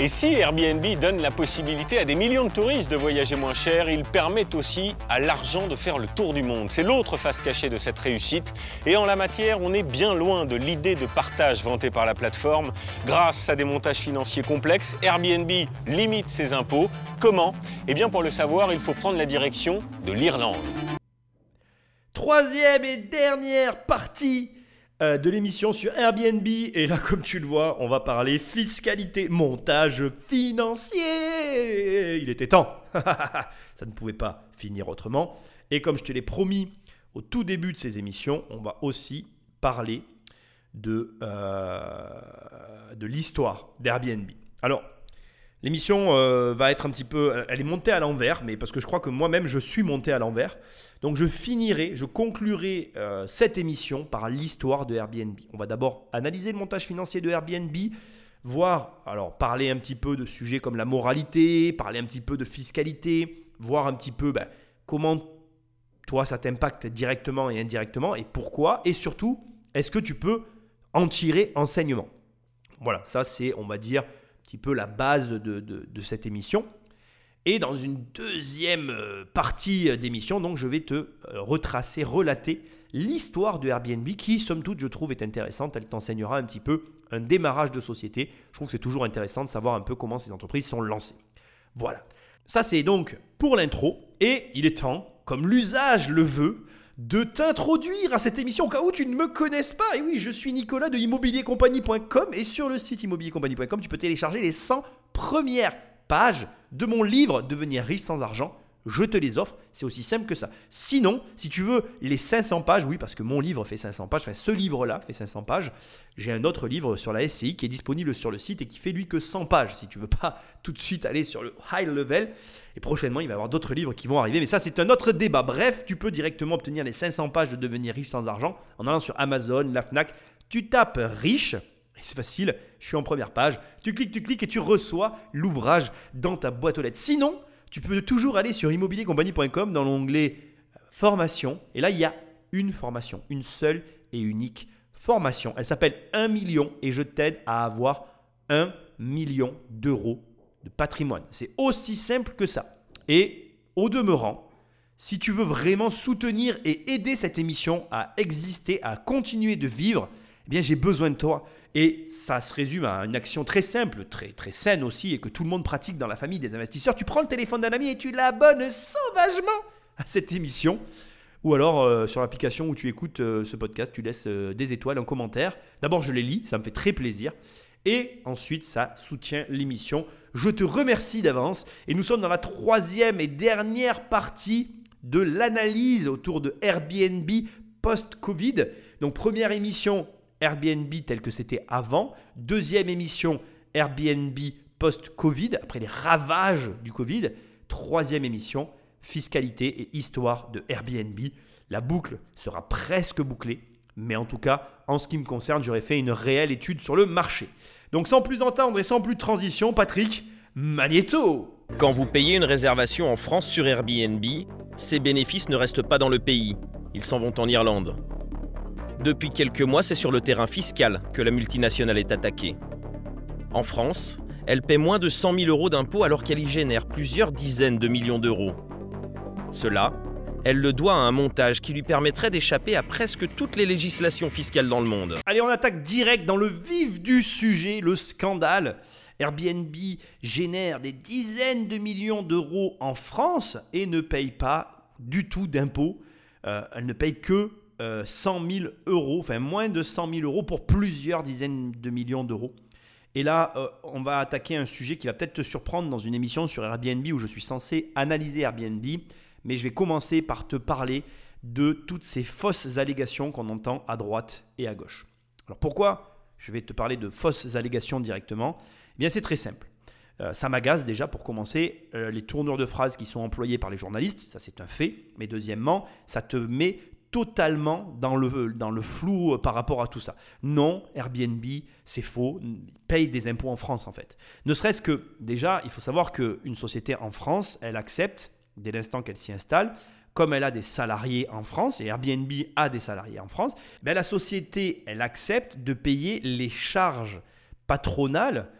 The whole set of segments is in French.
Et si Airbnb donne la possibilité à des millions de touristes de voyager moins cher, il permet aussi à l'argent de faire le tour du monde. C'est l'autre face cachée de cette réussite. Et en la matière, on est bien loin de l'idée de partage vantée par la plateforme. Grâce à des montages financiers complexes, Airbnb limite ses impôts. Comment? Eh bien pour le savoir, il faut prendre la direction de l'Irlande. Troisième et dernière partie de l'émission sur Airbnb. Et là, comme tu le vois, on va parler fiscalité, montage financier. Il était temps. Ça ne pouvait pas finir autrement. Et comme je te l'ai promis au tout début de ces émissions, on va aussi parler de, euh, de l'histoire d'Airbnb. Alors, L'émission euh, va être un petit peu, elle est montée à l'envers, mais parce que je crois que moi-même je suis monté à l'envers. Donc je finirai, je conclurai euh, cette émission par l'histoire de Airbnb. On va d'abord analyser le montage financier de Airbnb, voir, alors parler un petit peu de sujets comme la moralité, parler un petit peu de fiscalité, voir un petit peu ben, comment toi ça t'impacte directement et indirectement et pourquoi, et surtout, est-ce que tu peux en tirer enseignement? Voilà, ça c'est, on va dire, petit peu la base de, cette émission. Et dans une deuxième euh, partie d'émission, donc je vais te euh, retracer, relater l'histoire de Airbnb qui, somme toute, je trouve est intéressante. Elle t'enseignera un petit peu un démarrage de société. Je trouve que c'est toujours intéressant de savoir un peu comment ces entreprises sont lancées. Voilà. Ça, c'est donc pour l'intro. Et il est temps, comme l'usage le veut, de t'introduire à cette émission au cas où tu ne me connaisses pas. Et oui, je suis Nicolas de immobiliercompagnie.com et sur le site immobiliercompagnie.com, tu peux télécharger les 100 premières pages de mon livre Devenir riche sans argent je te les offre. C'est aussi simple que ça. Sinon, si tu veux les 500 pages, oui, parce que mon livre fait 500 pages, enfin ce livre-là fait 500 pages, j'ai un autre livre sur la SCI qui est disponible sur le site et qui fait lui que 100 pages. Si tu veux pas tout de suite aller sur le high level, et prochainement il va y avoir d'autres livres qui vont arriver, mais ça c'est un autre débat. Bref, tu peux directement obtenir les 500 pages de devenir riche sans argent en allant sur Amazon, la Fnac. Tu tapes riche. C'est facile, je suis en première page. Tu cliques, tu cliques et tu reçois l'ouvrage dans ta boîte aux lettres. Sinon, tu peux toujours aller sur immobiliercompagnie.com dans l'onglet formation. Et là, il y a une formation, une seule et unique formation. Elle s'appelle 1 million et je t'aide à avoir 1 million d'euros de patrimoine. C'est aussi simple que ça. Et au demeurant, si tu veux vraiment soutenir et aider cette émission à exister, à continuer de vivre, eh bien j'ai besoin de toi. Et ça se résume à une action très simple, très, très saine aussi, et que tout le monde pratique dans la famille des investisseurs. Tu prends le téléphone d'un ami et tu l'abonnes sauvagement à cette émission. Ou alors euh, sur l'application où tu écoutes euh, ce podcast, tu laisses euh, des étoiles, un commentaire. D'abord, je les lis, ça me fait très plaisir. Et ensuite, ça soutient l'émission. Je te remercie d'avance. Et nous sommes dans la troisième et dernière partie de l'analyse autour de Airbnb post-Covid. Donc première émission, Airbnb tel que c'était avant. Deuxième émission, Airbnb post-Covid, après les ravages du Covid. Troisième émission, fiscalité et histoire de Airbnb. La boucle sera presque bouclée, mais en tout cas, en ce qui me concerne, j'aurais fait une réelle étude sur le marché. Donc sans plus entendre et sans plus de transition, Patrick, Magneto Quand vous payez une réservation en France sur Airbnb, ces bénéfices ne restent pas dans le pays, ils s'en vont en Irlande. Depuis quelques mois, c'est sur le terrain fiscal que la multinationale est attaquée. En France, elle paie moins de 100 000 euros d'impôts alors qu'elle y génère plusieurs dizaines de millions d'euros. Cela, elle le doit à un montage qui lui permettrait d'échapper à presque toutes les législations fiscales dans le monde. Allez, on attaque direct dans le vif du sujet, le scandale. Airbnb génère des dizaines de millions d'euros en France et ne paye pas du tout d'impôts. Euh, elle ne paye que 100 euh, 000 euros, enfin moins de 100 000 euros pour plusieurs dizaines de millions d'euros. Et là, euh, on va attaquer un sujet qui va peut-être te surprendre dans une émission sur Airbnb où je suis censé analyser Airbnb, mais je vais commencer par te parler de toutes ces fausses allégations qu'on entend à droite et à gauche. Alors pourquoi je vais te parler de fausses allégations directement? Eh bien c'est très simple. Euh, ça m'agace déjà pour commencer les tournures de phrases qui sont employées par les journalistes, ça c'est un fait. Mais deuxièmement, ça te met totalement dans le, dans le flou euh, par rapport à tout ça. Non, Airbnb, c'est faux, paye des impôts en France en fait. Ne serait-ce que, déjà, il faut savoir qu'une société en France, elle accepte, dès l'instant qu'elle s'y installe, comme elle a des salariés en France, et Airbnb a des salariés en France, ben la société, elle accepte de payer les charges patronales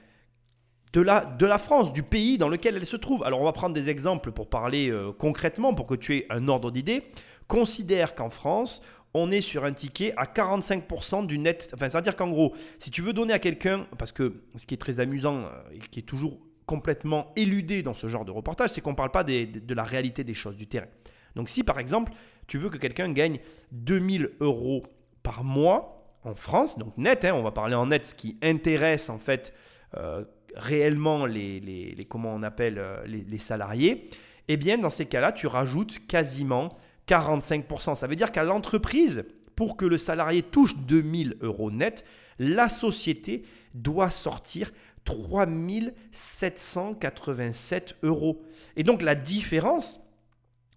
de la, de la France, du pays dans lequel elle se trouve. Alors on va prendre des exemples pour parler euh, concrètement, pour que tu aies un ordre d'idée. Considère qu'en France, on est sur un ticket à 45% du net. Enfin, c'est-à-dire qu'en gros, si tu veux donner à quelqu'un, parce que ce qui est très amusant euh, et qui est toujours complètement éludé dans ce genre de reportage, c'est qu'on ne parle pas de la réalité des choses, du terrain. Donc si par exemple, tu veux que quelqu'un gagne 2000 euros par mois en France, donc net, hein, on va parler en net, ce qui intéresse en fait euh, réellement les, comment on appelle euh, les salariés, eh bien dans ces cas-là, tu rajoutes quasiment 45%. Ça veut dire qu'à l'entreprise, pour que le salarié touche 2000 euros net, la société doit sortir 3787 euros. Et donc la différence,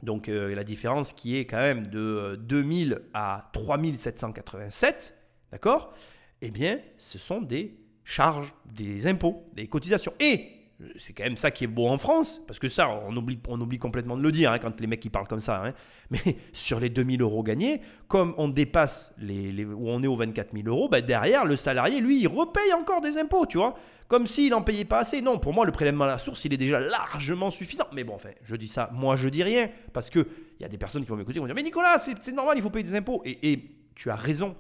donc euh, la différence qui est quand même de 2000 à 3787, d'accord Eh bien, ce sont des charges, des impôts, des cotisations. Et c'est quand même ça qui est beau en France, parce que ça, on oublie, on oublie complètement de le dire hein, quand les mecs ils parlent comme ça. Hein. Mais sur les 2000 euros gagnés, comme on dépasse les, où on est aux 24 000 euros, bah derrière, le salarié, lui, il repaye encore des impôts, tu vois. Comme s'il n'en payait pas assez. Non, pour moi, le prélèvement à la source, il est déjà largement suffisant. Mais bon, enfin, je dis ça, moi, je dis rien, parce qu'il y a des personnes qui vont m'écouter, qui vont dire, mais Nicolas, c'est normal, il faut payer des impôts. Et, et tu as raison.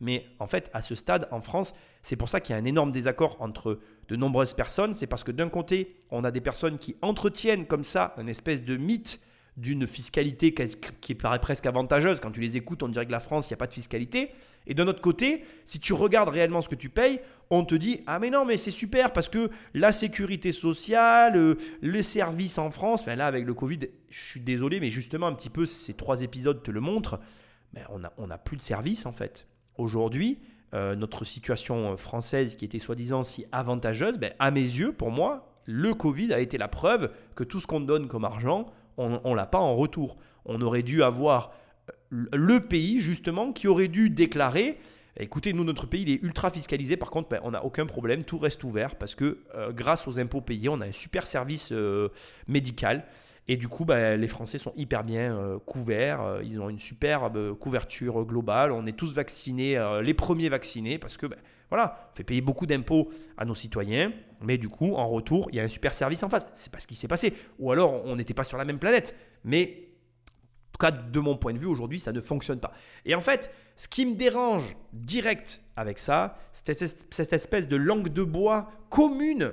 Mais en fait, à ce stade, en France, c'est pour ça qu'il y a un énorme désaccord entre de nombreuses personnes. C'est parce que d'un côté, on a des personnes qui entretiennent comme ça une espèce de mythe d'une fiscalité qui paraît presque avantageuse. Quand tu les écoutes, on dirait que la France, il n'y a pas de fiscalité. Et d'un autre côté, si tu regardes réellement ce que tu payes, on te dit Ah, mais non, mais c'est super parce que la sécurité sociale, euh, les services en France, enfin là, avec le Covid, je suis désolé, mais justement, un petit peu, ces trois épisodes te le montrent, mais on n'a on a plus de services en fait. Aujourd'hui, euh, notre situation française qui était soi-disant si avantageuse, ben, à mes yeux, pour moi, le Covid a été la preuve que tout ce qu'on donne comme argent, on ne l'a pas en retour. On aurait dû avoir euh, le pays, justement, qui aurait dû déclarer Écoutez, nous, notre pays, il est ultra fiscalisé. Par contre, ben, on n'a aucun problème. Tout reste ouvert parce que euh, grâce aux impôts payés, on a un super service médical. Et du coup, bah, les Français sont hyper bien euh, couverts. Euh, ils ont une superbe euh, couverture globale. On est tous vaccinés, les premiers vaccinés, parce que bah, voilà, on fait payer beaucoup d'impôts à nos citoyens. Mais du coup, en retour, il y a un super service en face. C'est pas ce qui s'est passé. Ou alors, on n'était pas sur la même planète. Mais en tout cas, de mon point de vue, aujourd'hui, ça ne fonctionne pas. Et en fait, ce qui me dérange direct avec ça, c'est cette espèce de langue de bois commune,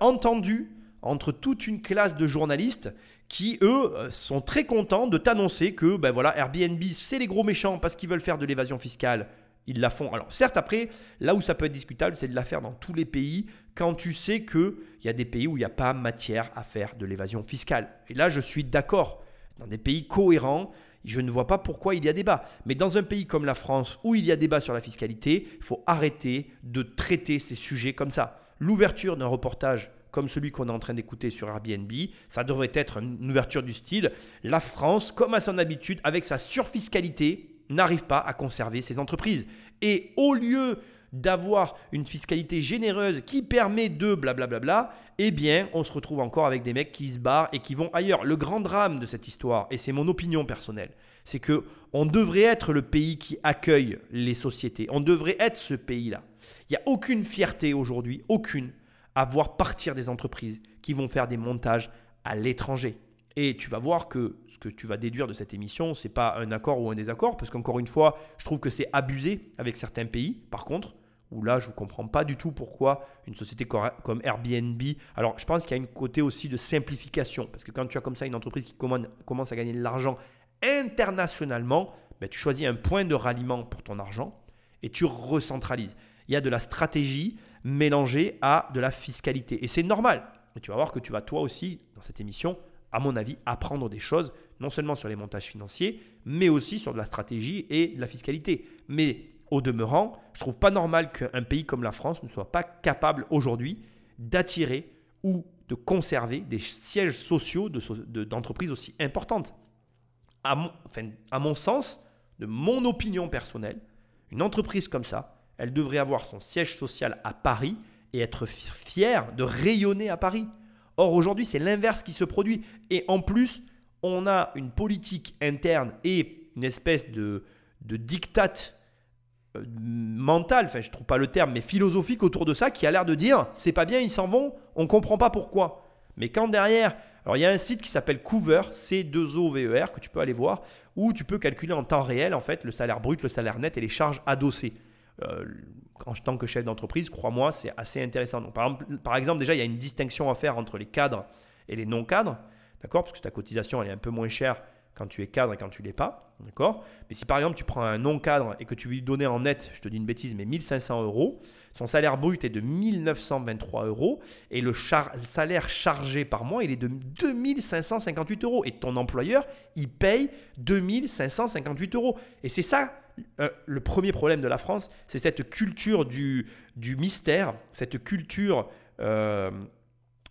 entendue, entre toute une classe de journalistes qui, eux, euh, sont très contents de t'annoncer que ben voilà, Airbnb, c'est les gros méchants parce qu'ils veulent faire de l'évasion fiscale. Ils la font. Alors certes, après, là où ça peut être discutable, c'est de la faire dans tous les pays quand tu sais qu'il y a des pays où il n'y a pas matière à faire de l'évasion fiscale. Et là, je suis d'accord. Dans des pays cohérents, je ne vois pas pourquoi il y a débat. Mais dans un pays comme la France, où il y a débat sur la fiscalité, il faut arrêter de traiter ces sujets comme ça. L'ouverture d'un reportage comme celui qu'on est en train d'écouter sur Airbnb. Ça devrait être une ouverture du style. La France, comme à son habitude, avec sa surfiscalité, n'arrive pas à conserver ses entreprises. Et au lieu d'avoir une fiscalité généreuse qui permet de blablabla, eh bien, on se retrouve encore avec des mecs qui se barrent et qui vont ailleurs. Le grand drame de cette histoire, et c'est mon opinion personnelle, c'est que on devrait être le pays qui accueille les sociétés. On devrait être ce pays-là. Il n'y a aucune fierté aujourd'hui, aucune, à voir partir des entreprises qui vont faire des montages à l'étranger. Et tu vas voir que ce que tu vas déduire de cette émission, ce n'est pas un accord ou un désaccord, parce qu'encore une fois, je trouve que c'est abusé avec certains pays, par contre, où là, je ne comprends pas du tout pourquoi une société comme Airbnb. Alors, je pense qu'il y a une côté aussi de simplification, parce que quand tu as comme ça une entreprise qui commence à gagner de l'argent internationalement, ben, tu choisis un point de ralliement pour ton argent et tu recentralises. Il y a de la stratégie, mélangé à de la fiscalité. Et c'est normal. Et tu vas voir que tu vas toi aussi, dans cette émission, à mon avis, apprendre des choses, non seulement sur les montages financiers, mais aussi sur de la stratégie et de la fiscalité. Mais au demeurant, je trouve pas normal qu'un pays comme la France ne soit pas capable aujourd'hui d'attirer ou de conserver des sièges sociaux d'entreprises de, aussi importantes. À à mon sens, de mon opinion personnelle, une entreprise comme ça, elle devrait avoir son siège social à Paris et être fière de rayonner à Paris. Or, aujourd'hui, c'est l'inverse qui se produit. Et en plus, on a une politique interne et une espèce de, de diktat euh, mental, enfin je trouve pas le terme, mais philosophique autour de ça qui a l'air de dire c'est pas bien, ils s'en vont, on comprend pas pourquoi. Mais quand derrière, alors il y a un site qui s'appelle Cover, C2OVER, que tu peux aller voir, où tu peux calculer en temps réel en fait le salaire brut, le salaire net et les charges adossées. Euh, en tant que chef d'entreprise, crois-moi, c'est assez intéressant. Donc, par, exemple, déjà, il y a une distinction à faire entre les cadres et les non-cadres, d'accord Parce que ta cotisation, elle est un peu moins chère quand tu es cadre et quand tu l'es pas, d'accord Mais si par exemple tu prends un non-cadre et que tu veux lui donner en net, je te dis une bêtise, mais 1500 euros, son salaire brut est de 1923 euros et le salaire chargé par mois, il est de 2558 euros. Et ton employeur, il paye 2558 euros. Et c'est ça euh, le premier problème de la France, c'est cette culture du, mystère, cette culture euh,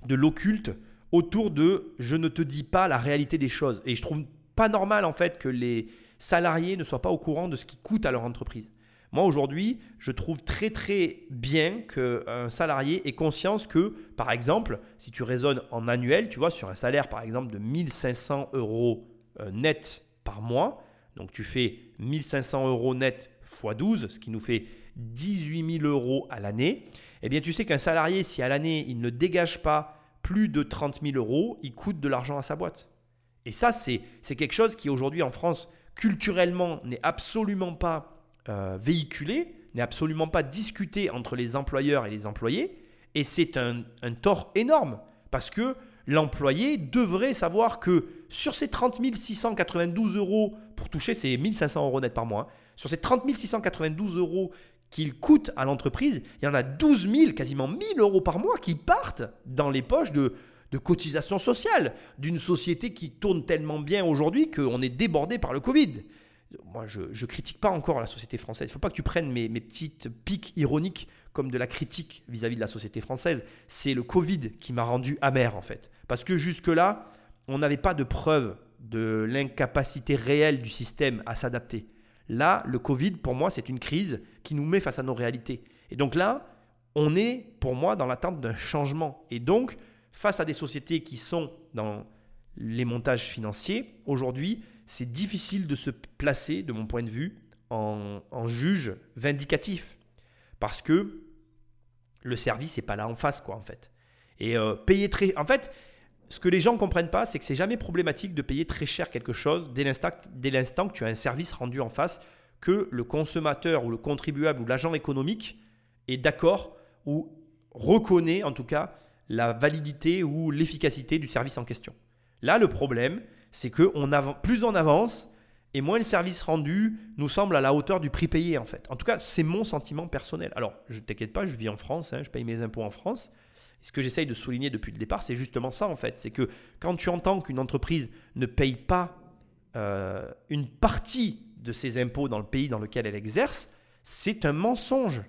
de l'occulte autour de je ne te dis pas la réalité des choses. Et je trouve pas normal en fait que les salariés ne soient pas au courant de ce qui coûte à leur entreprise. Moi aujourd'hui, je trouve très très bien qu'un salarié ait conscience que, par exemple, si tu raisonnes en annuel, tu vois, sur un salaire par exemple de 1500 euros euh, net par mois, donc tu fais 1500 euros net x 12, ce qui nous fait 18 000 euros à l'année, eh bien tu sais qu'un salarié, si à l'année il ne dégage pas plus de 30 000 euros, il coûte de l'argent à sa boîte. Et ça, c'est quelque chose qui aujourd'hui en France, culturellement, n'est absolument pas euh, véhiculé, n'est absolument pas discuté entre les employeurs et les employés. Et c'est un, un tort énorme parce que l'employé devrait savoir que sur ces 30 692 euros pour toucher ces 1500 euros net par mois, hein, sur ces 30 692 euros qu'il coûte à l'entreprise, il y en a 12 000, quasiment 1000 euros par mois qui partent dans les poches de, de cotisation sociale d'une société qui tourne tellement bien aujourd'hui qu'on est débordé par le Covid. Moi, je ne critique pas encore la société française. Il ne faut pas que tu prennes mes, petites piques ironiques comme de la critique vis-à-vis de la société française. C'est le Covid qui m'a rendu amer, en fait. Parce que jusque-là, on n'avait pas de preuve de l'incapacité réelle du système à s'adapter. Là, le Covid, pour moi, c'est une crise qui nous met face à nos réalités. Et donc là, on est, pour moi, dans l'attente d'un changement. Et donc, face à des sociétés qui sont dans les montages financiers, aujourd'hui, c'est difficile de se placer, de mon point de vue, en, juge vindicatif. Parce que le service n'est pas là en face, quoi, en fait. Et euh, payer très. En fait, ce que les gens ne comprennent pas, c'est que c'est jamais problématique de payer très cher quelque chose dès l'instant que tu as un service rendu en face, que le consommateur ou le contribuable ou l'agent économique est d'accord ou reconnaît en tout cas la validité ou l'efficacité du service en question. Là, le problème, c'est que on plus on avance et moins le service rendu nous semble à la hauteur du prix payé en fait. En tout cas, c'est mon sentiment personnel. Alors, je t'inquiète pas, je vis en France, hein, je paye mes impôts en France. ce que j'essaye de souligner depuis le départ, c'est justement ça en fait. C'est que quand tu entends qu'une entreprise ne paye pas euh, une partie de ses impôts dans le pays dans lequel elle exerce, c'est un mensonge.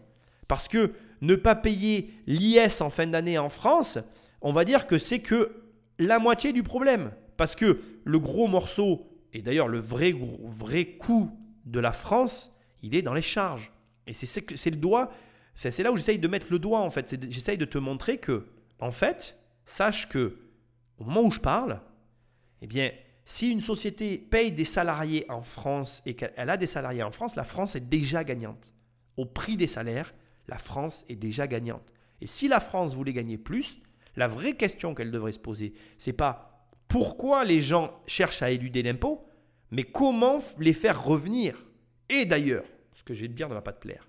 Parce que ne pas payer l'IS en fin d'année en France, on va dire que c'est que la moitié du problème. Parce que le gros morceau, et d'ailleurs le vrai, vrai coût de la France, il est dans les charges. Et c'est le doigt, c'est là où j'essaye de mettre le doigt en fait. J'essaye de te montrer que, en fait, sache que au moment où je parle, eh bien, si une société paye des salariés en France et qu'elle a des salariés en France, la France est déjà gagnante. Au prix des salaires, la France est déjà gagnante. Et si la France voulait gagner plus, la vraie question qu'elle devrait se poser, c'est pas pourquoi les gens cherchent à éluder l'impôt, mais comment les faire revenir. Et d'ailleurs, ce que je vais te dire ne va pas te plaire.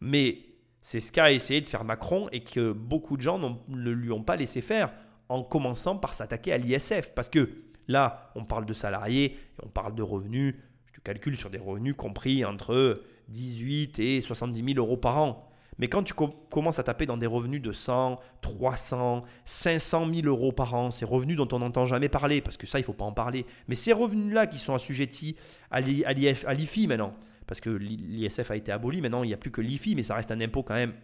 Mais c'est ce qu'a essayé de faire Macron et que beaucoup de gens ne lui ont pas laissé faire en commençant par s'attaquer à l'ISF. Parce que là, on parle de salariés et on parle de revenus. Je te calcule sur des revenus compris entre 18 et 70 000 euros par an. Mais quand tu commences à taper dans des revenus de 100, 300, 500 000 euros par an, ces revenus dont on n'entend jamais parler, parce que ça, il ne faut pas en parler, mais ces revenus-là qui sont assujettis à l'IFI maintenant, parce que l'ISF a été aboli, maintenant il n'y a plus que l'IFI, mais ça reste un impôt quand même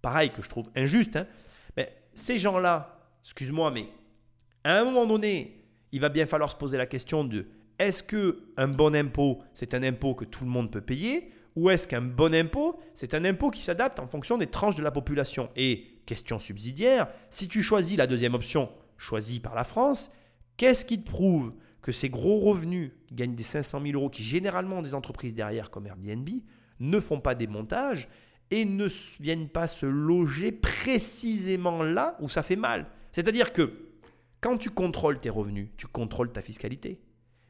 pareil que je trouve injuste. Hein. Mais ces gens-là, excuse-moi, mais à un moment donné, il va bien falloir se poser la question de est-ce que un bon impôt, c'est un impôt que tout le monde peut payer ou est-ce qu'un bon impôt, c'est un impôt qui s'adapte en fonction des tranches de la population Et, question subsidiaire, si tu choisis la deuxième option, choisie par la France, qu'est-ce qui te prouve que ces gros revenus qui gagnent des 500 000 euros, qui généralement ont des entreprises derrière comme Airbnb, ne font pas des montages et ne viennent pas se loger précisément là où ça fait mal? C'est-à-dire que quand tu contrôles tes revenus, tu contrôles ta fiscalité.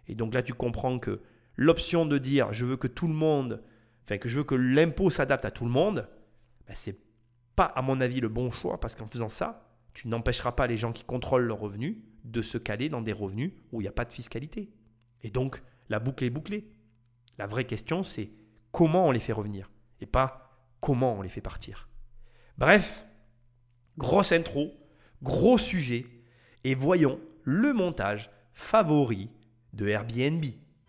Et donc là, tu comprends que l'option de dire je veux que tout le monde, enfin que je veux que l'impôt s'adapte à tout le monde, ben, c'est pas à mon avis le bon choix parce qu'en faisant ça, tu n'empêcheras pas les gens qui contrôlent leurs revenus de se caler dans des revenus où il n'y a pas de fiscalité. Et donc, la boucle est bouclée. La vraie question, c'est comment on les fait revenir et pas comment on les fait partir. Bref, grosse intro, gros sujet, et voyons le montage favori de Airbnb.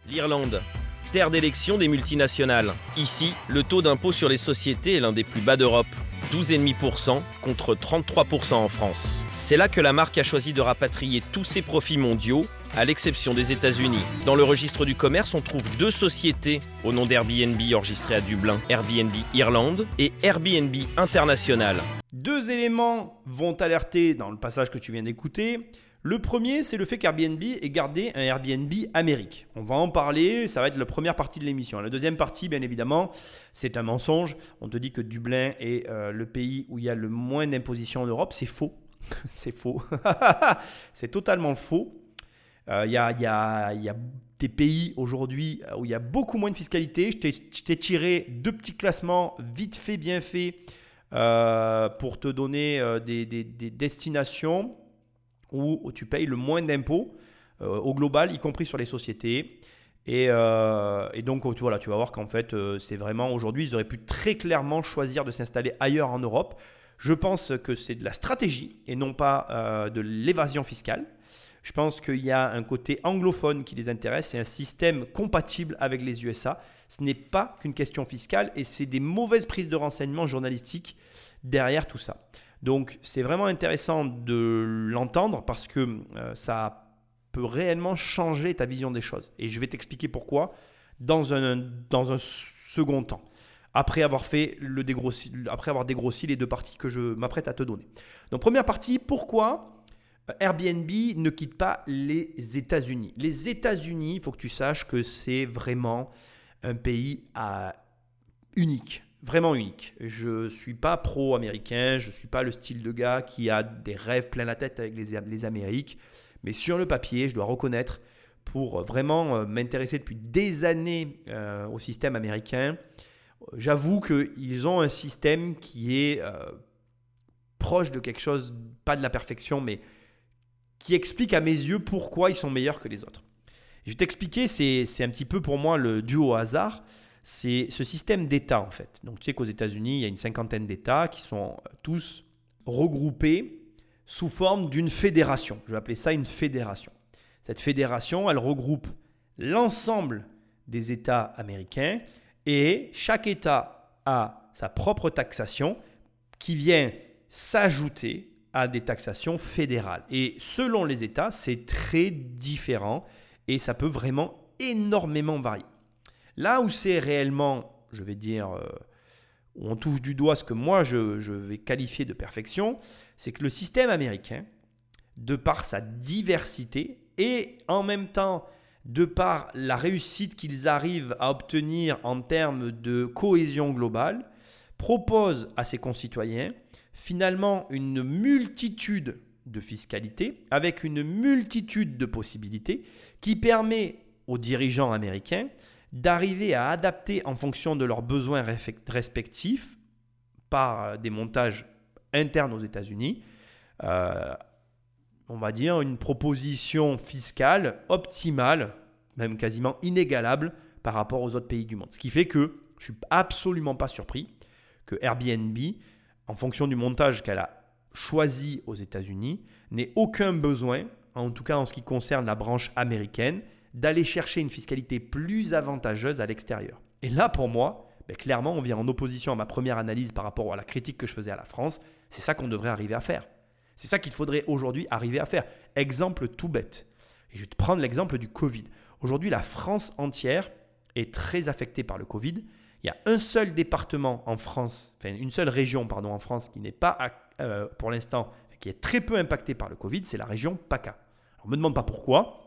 L'Irlande, d'élection des multinationales. Ici, le taux d'impôt sur les sociétés est l'un des plus bas d'Europe. 12,5% contre 33% en France. C'est là que la marque a choisi de rapatrier tous ses profits mondiaux, à l'exception des États-Unis. Dans le registre du commerce, on trouve deux sociétés au nom d'Airbnb enregistrées à Dublin, Airbnb Irlande et Airbnb International. Deux éléments vont alerter dans le passage que tu viens d'écouter. Le premier, c'est le fait qu'Airbnb ait gardé un Airbnb Amérique. On va en parler, ça va être la première partie de l'émission. La deuxième partie, bien évidemment, c'est un mensonge. On te dit que Dublin est euh, le pays où il y a le moins d'imposition en Europe. C'est faux. c'est faux. c'est totalement faux. Euh, il y, a, des pays aujourd'hui où il y a beaucoup moins de fiscalité. Je t'ai tiré deux petits classements vite fait, bien fait, euh, pour te donner des destinations où tu payes le moins d'impôts euh, au global, y compris sur les sociétés. Et, euh, donc, tu, voilà, tu vas voir qu'en fait, euh, c'est vraiment aujourd'hui, ils auraient pu très clairement choisir de s'installer ailleurs en Europe. Je pense que c'est de la stratégie et non pas de l'évasion fiscale. Je pense qu'il y a un côté anglophone qui les intéresse, c'est un système compatible avec les USA. Ce n'est pas qu'une question fiscale et c'est des mauvaises prises de renseignements journalistiques derrière tout ça. Donc c'est vraiment intéressant de l'entendre parce que euh, ça peut réellement changer ta vision des choses. Et je vais t'expliquer pourquoi dans un, dans un second temps. Après avoir fait le dégrossi, après avoir dégrossi les deux parties que je m'apprête à te donner. Donc première partie, pourquoi Airbnb ne quitte pas les États-Unis? Les États-Unis, il faut que tu saches que c'est vraiment un pays à, unique vraiment unique. Je ne suis pas pro-américain, je ne suis pas le style de gars qui a des rêves plein la tête avec les, les Amériques, mais sur le papier, je dois reconnaître, pour vraiment euh, m'intéresser depuis des années euh, au système américain, j'avoue qu'ils ont un système qui est euh, proche de quelque chose, pas de la perfection, mais qui explique à mes yeux pourquoi ils sont meilleurs que les autres. Je vais t'expliquer, c'est un petit peu pour moi le duo hasard c'est ce système d'États en fait. Donc tu sais qu'aux États-Unis, il y a une cinquantaine d'États qui sont euh, tous regroupés sous forme d'une fédération. Je vais appeler ça une fédération. Cette fédération, elle regroupe l'ensemble des États américains et chaque État a sa propre taxation qui vient s'ajouter à des taxations fédérales. Et selon les États, c'est très différent et ça peut vraiment énormément varier. Là où c'est réellement, je vais dire, euh, où on touche du doigt ce que moi je, vais qualifier de perfection, c'est que le système américain, de par sa diversité et en même temps de par la réussite qu'ils arrivent à obtenir en termes de cohésion globale, propose à ses concitoyens finalement une multitude de fiscalité avec une multitude de possibilités qui permet aux dirigeants américains d'arriver à adapter en fonction de leurs besoins respectifs par euh, des montages internes aux États-Unis, euh, on va dire une proposition fiscale optimale, même quasiment inégalable par rapport aux autres pays du monde. Ce qui fait que je suis absolument pas surpris que Airbnb, en fonction du montage qu'elle a choisi aux États-Unis, n'ait aucun besoin, en tout cas en ce qui concerne la branche américaine, d'aller chercher une fiscalité plus avantageuse à l'extérieur. Et là, pour moi, ben, clairement, on vient en opposition à ma première analyse par rapport à la critique que je faisais à la France. C'est ça qu'on devrait arriver à faire. C'est ça qu'il faudrait aujourd'hui arriver à faire. Exemple tout bête. Je vais te prendre l'exemple du Covid. Aujourd'hui, la France entière est très affectée par le Covid. Il y a un seul département en France, enfin une seule région pardon en France qui n'est pas euh, pour l'instant, qui est très peu impactée par le Covid, c'est la région PACA. On ne me demande pas pourquoi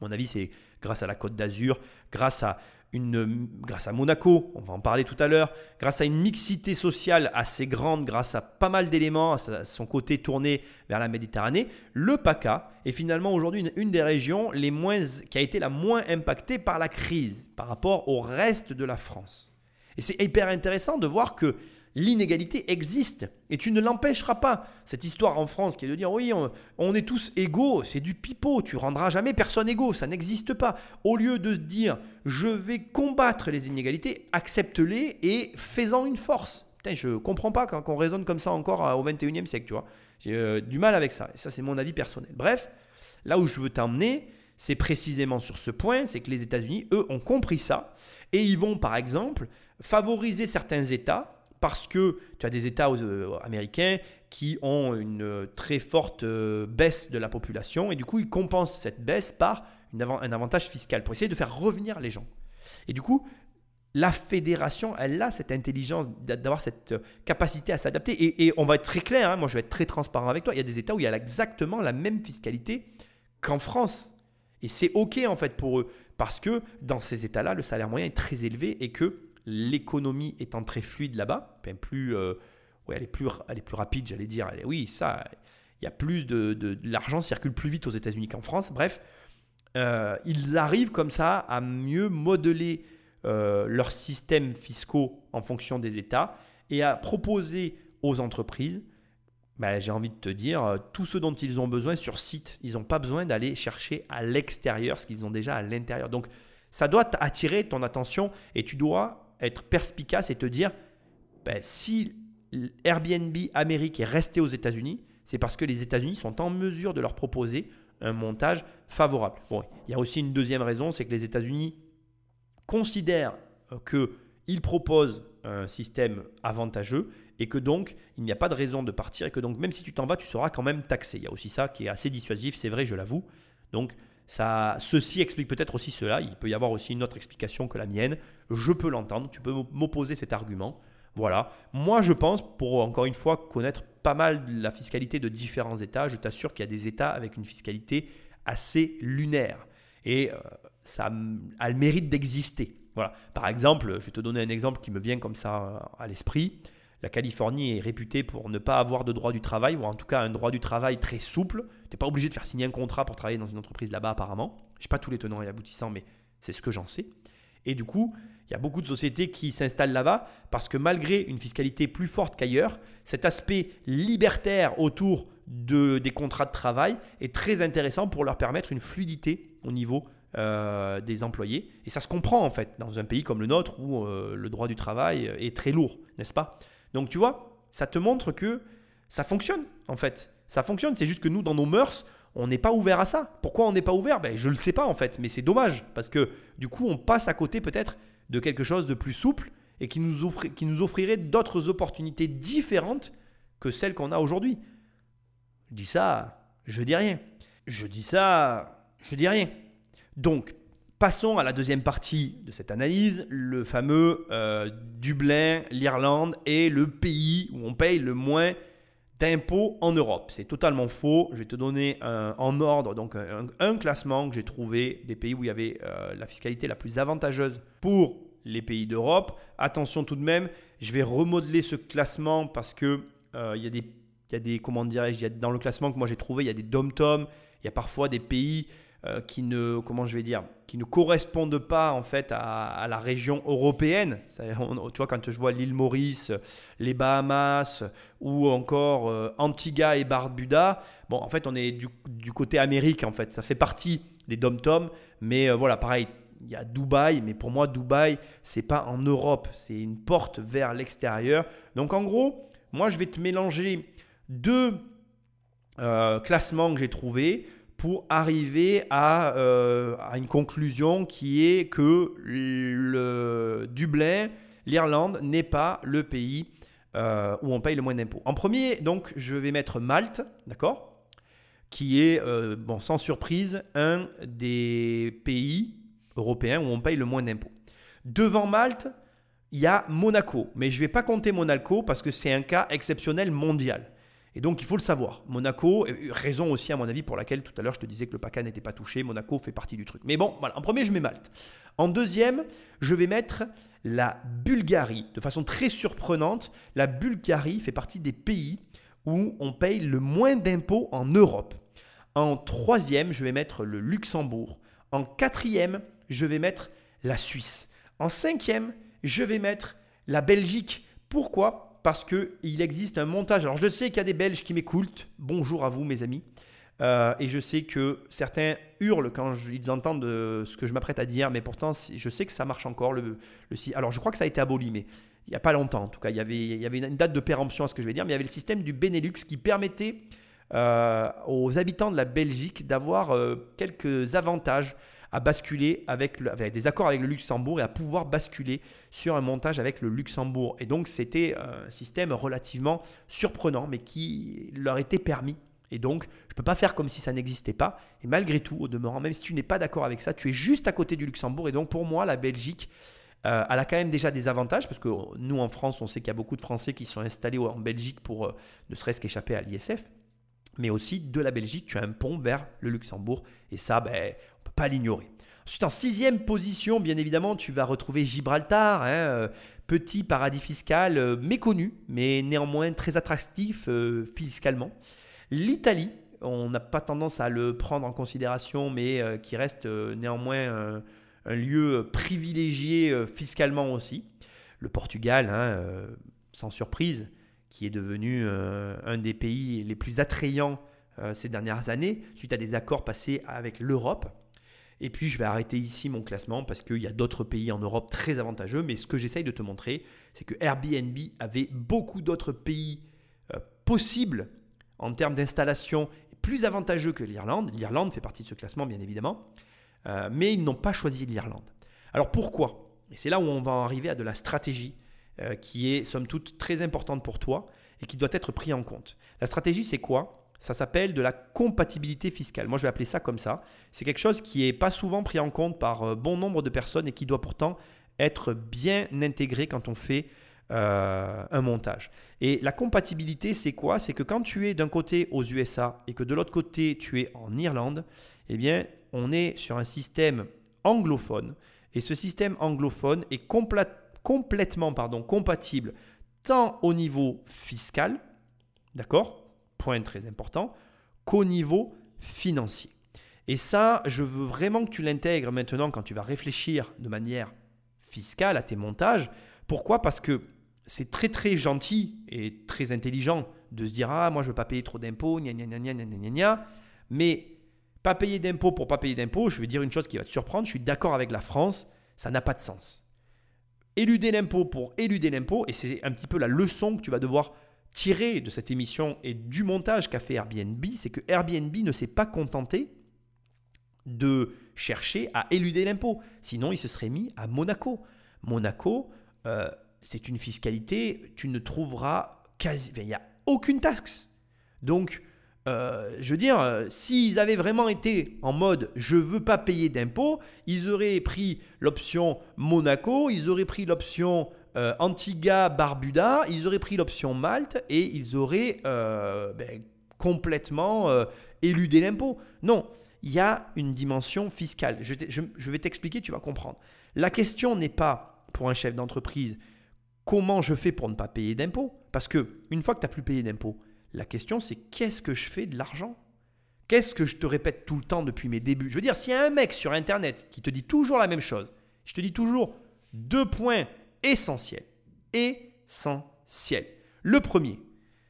mon avis, c'est grâce à la Côte d'Azur, grâce à une, grâce à Monaco, on va en parler tout à l'heure, grâce à une mixité sociale assez grande, grâce à pas mal d'éléments, à son côté tourné vers la Méditerranée, le PACA est finalement aujourd'hui une, des régions les moins, qui a été la moins impactée par la crise par rapport au reste de la France. Et c'est hyper intéressant de voir que l'inégalité existe et tu ne l'empêcheras pas. Cette histoire en France qui est de dire oui, on, est tous égaux, c'est du pipeau, tu rendras jamais personne égaux, ça n'existe pas. Au lieu de dire je vais combattre les inégalités, accepte-les et fais-en une force. Putain, je comprends pas quand on raisonne comme ça encore au 21e siècle, tu vois. J'ai euh, du mal avec ça, et ça c'est mon avis personnel. Bref, là où je veux t'emmener, c'est précisément sur ce point, c'est que les États-Unis, eux, ont compris ça, et ils vont par exemple favoriser certains États parce que tu as des États euh, américains qui ont une euh, très forte euh, baisse de la population et du coup ils compensent cette baisse par un avantage fiscal pour essayer de faire revenir les gens. Et du coup, la fédération, elle a cette intelligence d'avoir cette capacité à s'adapter. Et, on va être très clair, hein, moi je vais être très transparent avec toi, il y a des États où il y a exactement la même fiscalité qu'en France. Et c'est OK en fait pour eux, parce que dans ces États-là, le salaire moyen est très élevé et que l'économie étant très fluide là-bas, plus, euh, elle, est plus, elle est plus rapide, j'allais dire. oui, ça, il y a plus de, de, l'argent circule plus vite aux États-Unis qu'en France. Bref, euh, ils arrivent comme ça à mieux modeler euh, leurs systèmes fiscaux en fonction des États et à proposer aux entreprises, ben, j'ai envie de te dire, tout ce dont ils ont besoin sur site. Ils n'ont pas besoin d'aller chercher à l'extérieur ce qu'ils ont déjà à l'intérieur. Donc, ça doit attirer ton attention et tu dois être perspicace et te dire, ben, si Airbnb Amérique est resté aux États-Unis, c'est parce que les États-Unis sont en mesure de leur proposer un montage favorable. Bon, il y a aussi une deuxième raison, c'est que les États-Unis considèrent euh, qu'ils proposent un système avantageux et que donc il n'y a pas de raison de partir et que donc même si tu t'en vas, tu seras quand même taxé. Il y a aussi ça qui est assez dissuasif, c'est vrai, je l'avoue. Donc ceci explique peut-être aussi cela. Il peut y avoir aussi une autre explication que la mienne. Je peux l'entendre. Tu peux m'opposer cet argument. Voilà. Moi, je pense, pour encore une fois connaître pas mal la fiscalité de différents États, je t'assure qu'il y a des États avec une fiscalité assez lunaire. Et euh, ça a le mérite d'exister. Voilà. Par exemple, je vais te donner un exemple qui me vient comme ça à l'esprit. La Californie est réputée pour ne pas avoir de droit du travail, ou en tout cas un droit du travail très souple. Tu n'es pas obligé de faire signer un contrat pour travailler dans une entreprise là-bas apparemment. Je sais pas tous les tenants et aboutissants, mais c'est ce que j'en sais. Et du coup, il y a beaucoup de sociétés qui s'installent là-bas parce que malgré une fiscalité plus forte qu'ailleurs, cet aspect libertaire autour de, des contrats de travail est très intéressant pour leur permettre une fluidité au niveau euh, des employés. Et ça se comprend en fait dans un pays comme le nôtre où euh, le droit du travail est très lourd, n'est-ce pas? Donc tu vois, ça te montre que ça fonctionne en fait. Ça fonctionne, c'est juste que nous, dans nos mœurs, on n'est pas ouvert à ça. Pourquoi on n'est pas ouvert? Ben, Je ne le sais pas en fait, mais c'est dommage parce que du coup, on passe à côté peut-être de quelque chose de plus souple et qui nous, qui nous offrirait d'autres opportunités différentes que celles qu'on a aujourd'hui. Je dis ça, je dis rien. Je dis ça, je dis rien. Donc, Passons à la deuxième partie de cette analyse, le fameux euh, Dublin, l'Irlande est le pays où on paye le moins d'impôts en Europe. C'est totalement faux. Je vais te donner en ordre donc un, classement que j'ai trouvé des pays où il y avait euh, la fiscalité la plus avantageuse pour les pays d'Europe. Attention tout de même, je vais remodeler ce classement parce que euh, il y a des, il y a des comment dirais-je, dans le classement que moi j'ai trouvé, il y a des dom-toms, il y a parfois des pays euh, qui ne comment je vais dire qui ne correspondent pas en fait à, la région européenne. tu vois quand je vois l'île Maurice, les Bahamas ou encore euh, Antigua et Barbuda, bon en fait on est du, côté Amérique en fait, ça fait partie des dom-toms, mais euh, voilà pareil. Il y a Dubaï, mais pour moi, Dubaï, c'est pas en Europe, c'est une porte vers l'extérieur. Donc en gros, moi, je vais te mélanger deux classements que j'ai trouvés pour arriver euh, à, une conclusion qui est que Dublin, l'Irlande, n'est pas le pays euh, où on paye le moins d'impôts. En premier, donc, je vais mettre Malte, d'accord Qui est, euh, sans surprise, un des pays européens où on paye le moins d'impôts. Devant Malte, il y a Monaco. Mais je ne vais pas compter Monaco parce que c'est un cas exceptionnel mondial. Et donc, il faut le savoir. Monaco, raison aussi à mon avis pour laquelle tout à l'heure je te disais que le PACA n'était pas touché, Monaco fait partie du truc. Mais bon, voilà, en premier, je mets Malte. En deuxième, je vais mettre la Bulgarie. De façon très surprenante, la Bulgarie fait partie des pays où on paye le moins d'impôts en Europe. En troisième, je vais mettre le Luxembourg. En quatrième, je vais mettre la Suisse. En cinquième, je vais mettre la Belgique. Pourquoi? Parce qu'il existe un montage. Alors je sais qu'il y a des Belges qui m'écoutent. Bonjour à vous mes amis. Euh, et je sais que certains hurlent quand ils entendent euh, ce que je m'apprête à dire, mais pourtant je sais que ça marche encore. Le, alors je crois que ça a été aboli, mais il n'y a pas longtemps en tout cas. Il y, avait, une date de péremption à ce que je vais dire, mais il y avait le système du Benelux qui permettait euh, aux habitants de la Belgique d'avoir quelques avantages à basculer avec, des accords avec le Luxembourg et à pouvoir basculer sur un montage avec le Luxembourg. Et donc c'était un système relativement surprenant, mais qui leur était permis et donc, je ne peux pas faire comme si ça n'existait pas. Et malgré tout, au demeurant, même si tu n'es pas d'accord avec ça, tu es juste à côté du Luxembourg. Et donc, pour moi, la Belgique, euh, elle a quand même déjà des avantages, parce que nous, en France, on sait qu'il y a beaucoup de Français qui sont installés en Belgique pour euh, ne serait-ce qu'échapper à l'ISF. Mais aussi, de la Belgique, tu as un pont vers le Luxembourg. Et ça, ben, on ne peut pas l'ignorer. Ensuite, en sixième position, bien évidemment, tu vas retrouver Gibraltar, hein, euh, petit paradis fiscal méconnu, mais néanmoins très attractif fiscalement. L'Italie, on n'a pas tendance à le prendre en considération, mais euh, qui reste euh, néanmoins un, lieu privilégié euh, fiscalement aussi. Le Portugal, hein, sans surprise, qui est devenu un des pays les plus attrayants ces dernières années, suite à des accords passés avec l'Europe. Et puis je vais arrêter ici mon classement parce qu'il y a d'autres pays en Europe très avantageux, mais ce que j'essaye de te montrer, c'est que Airbnb avait beaucoup d'autres pays possibles en termes d'installation plus avantageux que l'Irlande. L'Irlande fait partie de ce classement, bien évidemment. Euh, mais ils n'ont pas choisi l'Irlande. Alors pourquoi? Et c'est là où on va en arriver à de la stratégie euh, qui est, somme toute, très importante pour toi et qui doit être pris en compte. La stratégie, c'est quoi? Ça s'appelle de la compatibilité fiscale. Moi, je vais appeler ça comme ça. C'est quelque chose qui n'est pas souvent pris en compte par euh, bon nombre de personnes et qui doit pourtant être bien intégré quand on fait euh, un montage. Et la compatibilité, c'est quoi? C'est que quand tu es d'un côté aux USA et que de l'autre côté tu es en Irlande, eh bien, on est sur un système anglophone. Et ce système anglophone est complètement pardon, compatible tant au niveau fiscal, d'accord Point très important, qu'au niveau financier. Et ça, je veux vraiment que tu l'intègres maintenant quand tu vas réfléchir de manière fiscale à tes montages. Pourquoi? Parce que c'est très très gentil et très intelligent de se dire ah moi je veux pas payer trop d'impôts, gna gna gna gna gna gna mais pas payer d'impôts pour pas payer d'impôts, je vais dire une chose qui va te surprendre, je suis d'accord avec la France, ça n'a pas de sens. Éluder l'impôt pour éluder l'impôt, et c'est un petit peu la leçon que tu vas devoir tirer de cette émission et du montage qu'a fait Airbnb, c'est que Airbnb ne s'est pas contenté de chercher à éluder l'impôt. Sinon, il se serait mis à Monaco. Monaco, euh, c'est une fiscalité, tu ne trouveras quasi. Il n'y a aucune taxe. Donc, euh, je veux dire, euh, s'ils avaient vraiment été en mode je veux pas payer d'impôts, ils auraient pris l'option Monaco, ils auraient pris l'option euh, Antigua, Barbuda, ils auraient pris l'option Malte et ils auraient ben, complètement éludé l'impôt. Non, il y a une dimension fiscale. je vais t'expliquer, tu vas comprendre. La question n'est pas pour un chef d'entreprise comment je fais pour ne pas payer d'impôts Parce que une fois que tu n'as plus payé d'impôts, la question c'est qu'est-ce que je fais de l'argent? Qu'est-ce que je te répète tout le temps depuis mes débuts? Je veux dire, s'il y a un mec sur Internet qui te dit toujours la même chose, je te dis toujours deux points essentiels. Essentiels. Le premier,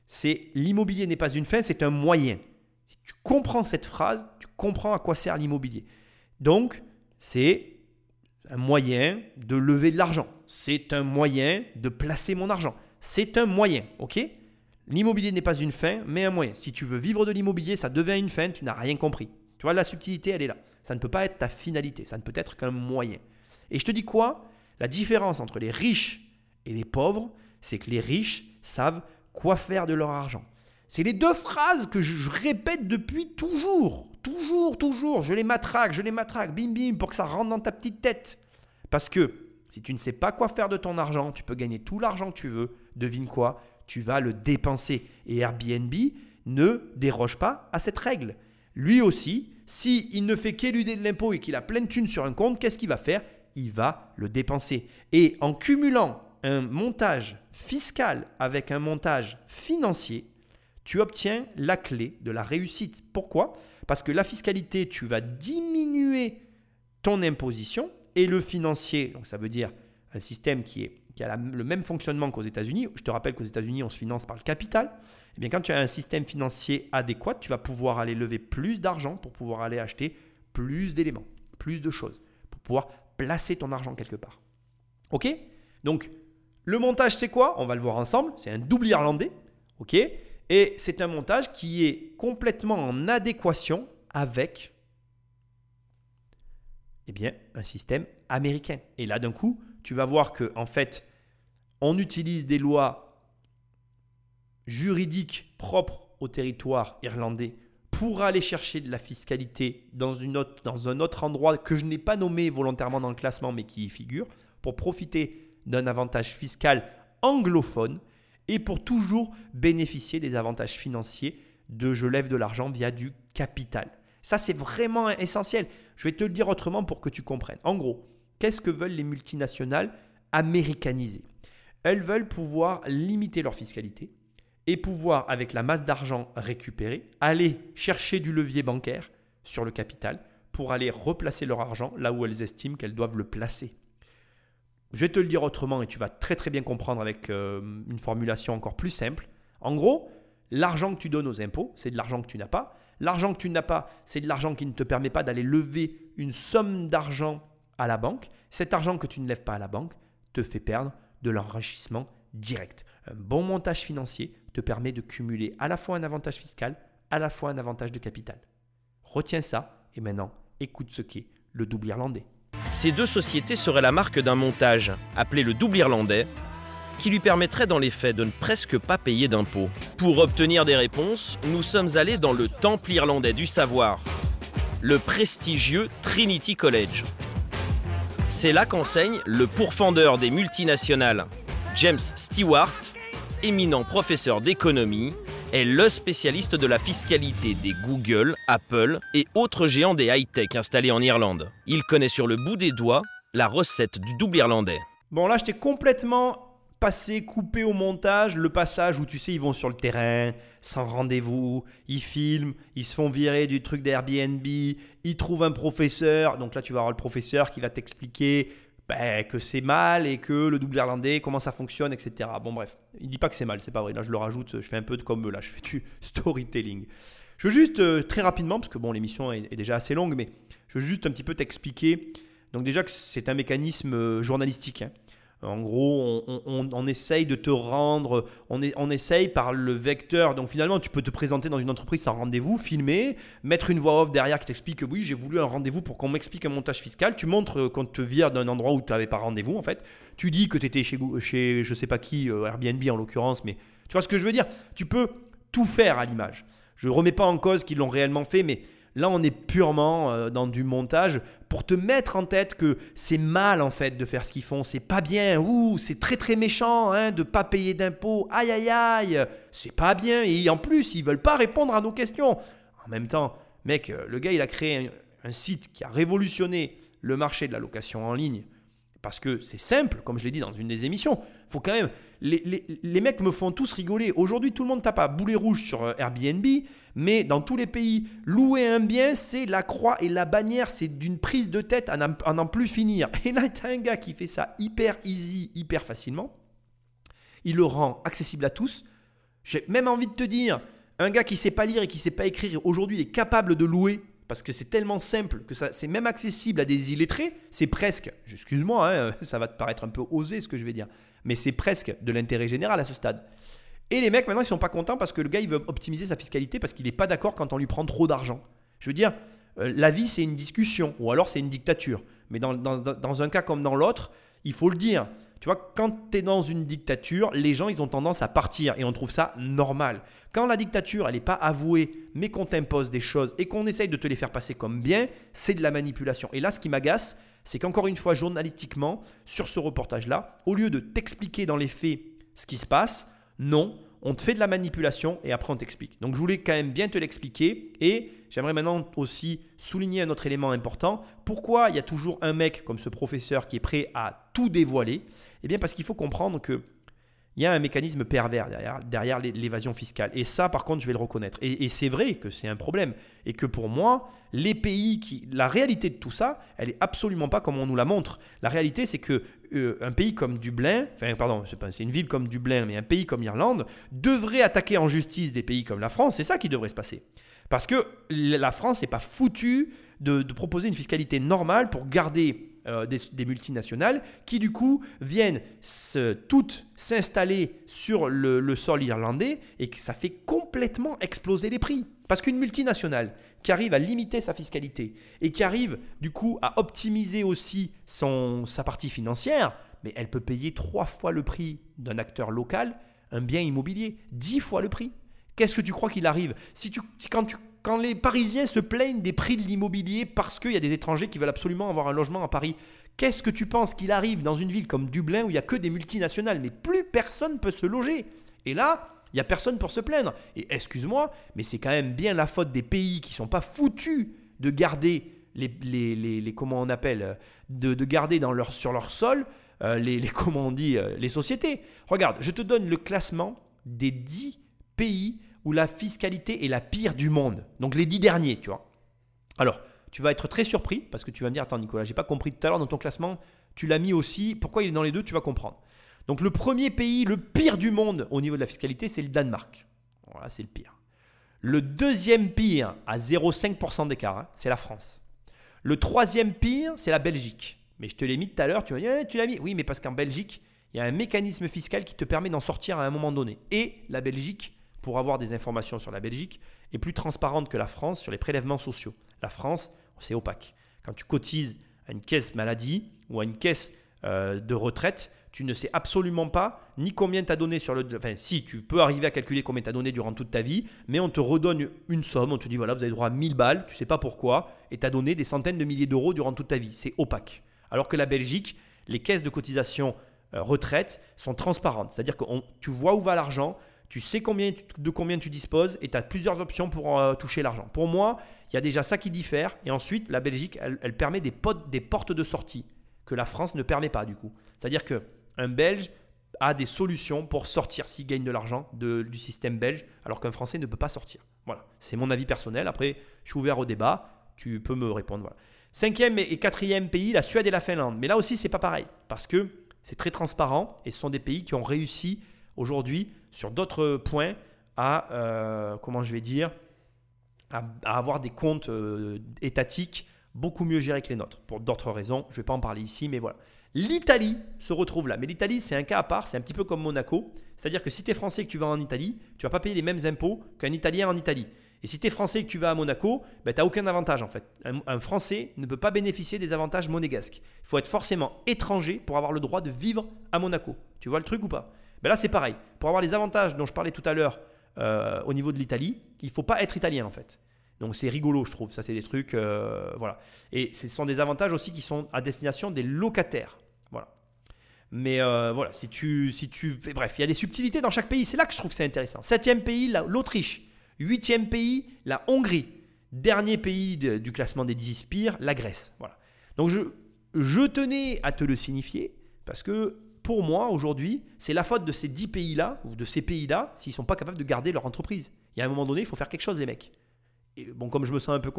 c'est l'immobilier n'est pas une fin, c'est un moyen. Si tu comprends cette phrase, tu comprends à quoi sert l'immobilier. Donc, c'est un moyen de lever de l'argent. C'est un moyen de placer mon argent. C'est un moyen, ok? L'immobilier n'est pas une fin, mais un moyen. Si tu veux vivre de l'immobilier, ça devient une fin, tu n'as rien compris. Tu vois, la subtilité, elle est là. Ça ne peut pas être ta finalité, ça ne peut être qu'un moyen. Et je te dis quoi? La différence entre les riches et les pauvres, c'est que les riches savent quoi faire de leur argent. C'est les deux phrases que je répète depuis toujours. Toujours, toujours. Je les matraque, je les matraque, bim bim, pour que ça rentre dans ta petite tête. Parce que si tu ne sais pas quoi faire de ton argent, tu peux gagner tout l'argent que tu veux. Devine quoi? Tu vas le dépenser. Et Airbnb ne déroge pas à cette règle. Lui aussi, s'il il ne fait qu'éluder de l'impôt et qu'il a plein de thunes sur un compte, qu'est-ce qu'il va faire? Il va le dépenser. Et en cumulant un montage fiscal avec un montage financier, tu obtiens la clé de la réussite. Pourquoi? Parce que la fiscalité, tu vas diminuer ton imposition et le financier, donc ça veut dire un système qui, est, qui a le même fonctionnement qu'aux États-Unis. Je te rappelle qu'aux États-Unis, on se finance par le capital. Eh bien, quand tu as un système financier adéquat, tu vas pouvoir aller lever plus d'argent pour pouvoir aller acheter plus d'éléments, plus de choses, pour pouvoir placer ton argent quelque part. OK? Donc, le montage, c'est quoi? On va le voir ensemble. C'est un double irlandais. OK? Et c'est un montage qui est complètement en adéquation avec eh bien, un système américain. Et là, d'un coup, tu vas voir que en fait, on utilise des lois juridiques propres au territoire irlandais pour aller chercher de la fiscalité dans, un autre endroit que je n'ai pas nommé volontairement dans le classement, mais qui y figure, pour profiter d'un avantage fiscal anglophone et pour toujours bénéficier des avantages financiers de je lève de l'argent via du capital. Ça, c'est vraiment essentiel. Je vais te le dire autrement pour que tu comprennes. En gros, qu'est-ce que veulent les multinationales américanisées? Elles veulent pouvoir limiter leur fiscalité et pouvoir, avec la masse d'argent récupérée, aller chercher du levier bancaire sur le capital pour aller replacer leur argent là où elles estiment qu'elles doivent le placer. Je vais te le dire autrement et tu vas très très bien comprendre avec euh, une formulation encore plus simple. En gros, l'argent que tu donnes aux impôts, c'est de l'argent que tu n'as pas. L'argent que tu n'as pas, c'est de l'argent qui ne te permet pas d'aller lever une somme d'argent à la banque. Cet argent que tu ne lèves pas à la banque te fait perdre de l'enrichissement direct. Un bon montage financier te permet de cumuler à la fois un avantage fiscal, à la fois un avantage de capital. Retiens ça et maintenant écoute ce qu'est le double irlandais. Ces deux sociétés seraient la marque d'un montage, appelé le double irlandais, qui lui permettrait dans les faits de ne presque pas payer d'impôts. Pour obtenir des réponses, nous sommes allés dans le temple irlandais du savoir, le prestigieux Trinity College. C'est là qu'enseigne le pourfendeur des multinationales, James Stewart, éminent professeur d'économie, est le spécialiste de la fiscalité des Google, Apple et autres géants des high-tech installés en Irlande. Il connaît sur le bout des doigts la recette du double irlandais. Bon là, j'étais complètement passer, couper au montage le passage où tu sais, ils vont sur le terrain, sans rendez-vous, ils filment, ils se font virer du truc d'Airbnb, ils trouvent un professeur. Donc là, tu vas avoir le professeur qui va t'expliquer ben, que c'est mal et que le double irlandais, comment ça fonctionne, etc. Bon, bref, il dit pas que c'est mal, c'est pas vrai. Là, je le rajoute, je fais un peu de comme là, je fais du storytelling. Je veux juste euh, très rapidement, parce que bon, l'émission est, est, déjà assez longue, mais je veux juste un petit peu t'expliquer. Donc, déjà que c'est un mécanisme euh, journalistique. Hein. En gros, on, essaye de te rendre, on, essaye par le vecteur. Donc finalement, tu peux te présenter dans une entreprise sans rendez-vous, filmer, mettre une voix off derrière qui t'explique que oui, j'ai voulu un rendez-vous pour qu'on m'explique un montage fiscal. Tu montres qu'on te vire d'un endroit où tu n'avais pas rendez-vous en fait. Tu dis que tu étais chez, chez je sais pas qui, euh, Airbnb en l'occurrence, mais tu vois ce que je veux dire? Tu peux tout faire à l'image. Je ne remets pas en cause qu'ils l'ont réellement fait, mais Là, on est purement euh, dans du montage pour te mettre en tête que c'est mal en fait de faire ce qu'ils font. C'est pas bien. Ouh, c'est très très méchant hein, de pas payer d'impôts. Aïe aïe aïe, c'est pas bien. Et en plus, ils veulent pas répondre à nos questions. En même temps, mec, euh, le gars, il a créé un, site qui a révolutionné le marché de la location en ligne parce que c'est simple, comme je l'ai dit dans une des émissions. Faut quand même. Les, mecs me font tous rigoler. Aujourd'hui, tout le monde tape à boulet rouge sur euh, Airbnb. Mais dans tous les pays, louer un bien, c'est la croix et la bannière, c'est d'une prise de tête à n'en plus finir. Et là, tu as un gars qui fait ça hyper easy, hyper facilement. Il le rend accessible à tous. J'ai même envie de te dire, un gars qui sait pas lire et qui sait pas écrire, aujourd'hui, il est capable de louer parce que c'est tellement simple que ça, c'est même accessible à des illettrés. C'est presque, excuse-moi, hein, ça va te paraître un peu osé ce que je vais dire, mais c'est presque de l'intérêt général à ce stade. Et les mecs, maintenant, ils sont pas contents parce que le gars, il veut optimiser sa fiscalité parce qu'il n'est pas d'accord quand on lui prend trop d'argent. Je veux dire, euh, la vie, c'est une discussion ou alors c'est une dictature. Mais dans, dans, un cas comme dans l'autre, il faut le dire. Tu vois, quand tu es dans une dictature, les gens, ils ont tendance à partir et on trouve ça normal. Quand la dictature, elle n'est pas avouée, mais qu'on t'impose des choses et qu'on essaye de te les faire passer comme bien, c'est de la manipulation. Et là, ce qui m'agace, c'est qu'encore une fois, journalistiquement, sur ce reportage-là, au lieu de t'expliquer dans les faits ce qui se passe, non, on te fait de la manipulation et après on t'explique. Donc je voulais quand même bien te l'expliquer et j'aimerais maintenant aussi souligner un autre élément important. Pourquoi il y a toujours un mec comme ce professeur qui est prêt à tout dévoiler? Eh bien parce qu'il faut comprendre que il y a un mécanisme pervers derrière, l'évasion fiscale. Et ça, par contre, je vais le reconnaître. Et, c'est vrai que c'est un problème. Et que pour moi, les pays qui. La réalité de tout ça, elle est absolument pas comme on nous la montre. La réalité, c'est que euh, un pays comme Dublin, enfin, pardon, c'est une ville comme Dublin, mais un pays comme l'Irlande, devrait attaquer en justice des pays comme la France. C'est ça qui devrait se passer. Parce que la France n'est pas foutue de proposer une fiscalité normale pour garder euh, des, multinationales qui du coup viennent toutes s'installer sur le, sol irlandais et que ça fait complètement exploser les prix. Parce qu'une multinationale qui arrive à limiter sa fiscalité et qui arrive du coup à optimiser aussi sa partie financière, mais elle peut payer trois fois le prix d'un acteur local, un bien immobilier, dix fois le prix. Qu'est-ce que tu crois qu'il arrive? Quand quand les Parisiens se plaignent des prix de l'immobilier parce qu'il y a des étrangers qui veulent absolument avoir un logement à Paris, qu'est-ce que tu penses qu'il arrive dans une ville comme Dublin où il n'y a que des multinationales, mais plus personne peut se loger? Et là, il n'y a personne pour se plaindre. Et excuse-moi, mais c'est quand même bien la faute des pays qui ne sont pas foutus de garder les, les, comment on appelle, de, garder dans leur, sur leur sol euh, les, comment on dit, euh, les sociétés. Regarde, je te donne le classement des 10 pays où la fiscalité est la pire du monde. Donc les dix derniers, tu vois. Alors, tu vas être très surpris parce que tu vas me dire Attends, Nicolas, j'ai pas compris tout à l'heure dans ton classement, tu l'as mis aussi. Pourquoi il est dans les deux Tu vas comprendre. Donc, le premier pays, le pire du monde au niveau de la fiscalité, c'est le Danemark. Voilà, c'est le pire. Le deuxième pire, à 0,5% d'écart, hein, c'est la France. Le troisième pire, c'est la Belgique. Mais je te l'ai mis tout à l'heure, tu vas dire, eh, tu l'as mis. Oui, mais parce qu'en Belgique, il y a un mécanisme fiscal qui te permet d'en sortir à un moment donné. Et la Belgique, pour avoir des informations sur la Belgique est plus transparente que la France sur les prélèvements sociaux. La France, c'est opaque. Quand tu cotises à une caisse maladie ou à une caisse euh, de retraite, tu ne sais absolument pas ni combien tu as donné sur le. Enfin, si, tu peux arriver à calculer combien tu as donné durant toute ta vie, mais on te redonne une somme, on te dit voilà, vous avez droit à 1000 balles, tu sais pas pourquoi, et tu as donné des centaines de milliers d'euros durant toute ta vie. C'est opaque. Alors que la Belgique, les caisses de cotisation euh, retraite sont transparentes. C'est-à-dire que tu vois où va l'argent, tu sais combien, de combien tu disposes et tu as plusieurs options pour euh, toucher l'argent. Pour moi, il y a déjà ça qui diffère. Et ensuite, la Belgique, elle, permet des, des, portes de sortie que la France ne permet pas du coup. C'est-à-dire qu'un Belge a des solutions pour sortir s'il gagne de l'argent du système belge, alors qu'un Français ne peut pas sortir. Voilà, c'est mon avis personnel. Après, je suis ouvert au débat. Tu peux me répondre. Voilà. Cinquième et quatrième pays, la Suède et la Finlande. Mais là aussi, c'est pas pareil parce que c'est très transparent et ce sont des pays qui ont réussi aujourd'hui sur d'autres points à, euh, comment je vais dire, à, avoir des comptes euh, étatiques beaucoup mieux gérés que les nôtres. Pour d'autres raisons, je ne vais pas en parler ici, mais voilà. L'Italie se retrouve là. Mais l'Italie, c'est un cas à part, c'est un petit peu comme Monaco. C'est-à-dire que si tu es français et que tu vas en Italie, tu vas pas payer les mêmes impôts qu'un Italien en Italie. Et si tu es français et que tu vas à Monaco, ben, tu n'as aucun avantage en fait. Un, un, Français ne peut pas bénéficier des avantages monégasques. Il faut être forcément étranger pour avoir le droit de vivre à Monaco. Tu vois le truc ou pas? Ben là, c'est pareil. Pour avoir les avantages dont je parlais tout à l'heure euh, au niveau de l'Italie, il ne faut pas être italien en fait. Donc c'est rigolo, je trouve. Ça, c'est des trucs. Euh, voilà. Et ce sont des avantages aussi qui sont à destination des locataires. Voilà. Mais euh, voilà, si tu, si tu. Bref, il y a des subtilités dans chaque pays. C'est là que je trouve que c'est intéressant. Septième pays, l'Autriche. Huitième pays, la Hongrie. Dernier pays du classement des 10 pires, la Grèce. Voilà. Donc je, je tenais à te le signifier parce que pour moi, aujourd'hui, c'est la faute de ces 10 pays-là, ou de ces pays-là, s'ils ne sont pas capables de garder leur entreprise. Il y a un moment donné, il faut faire quelque chose, les mecs. Et bon, comme je me sens un peu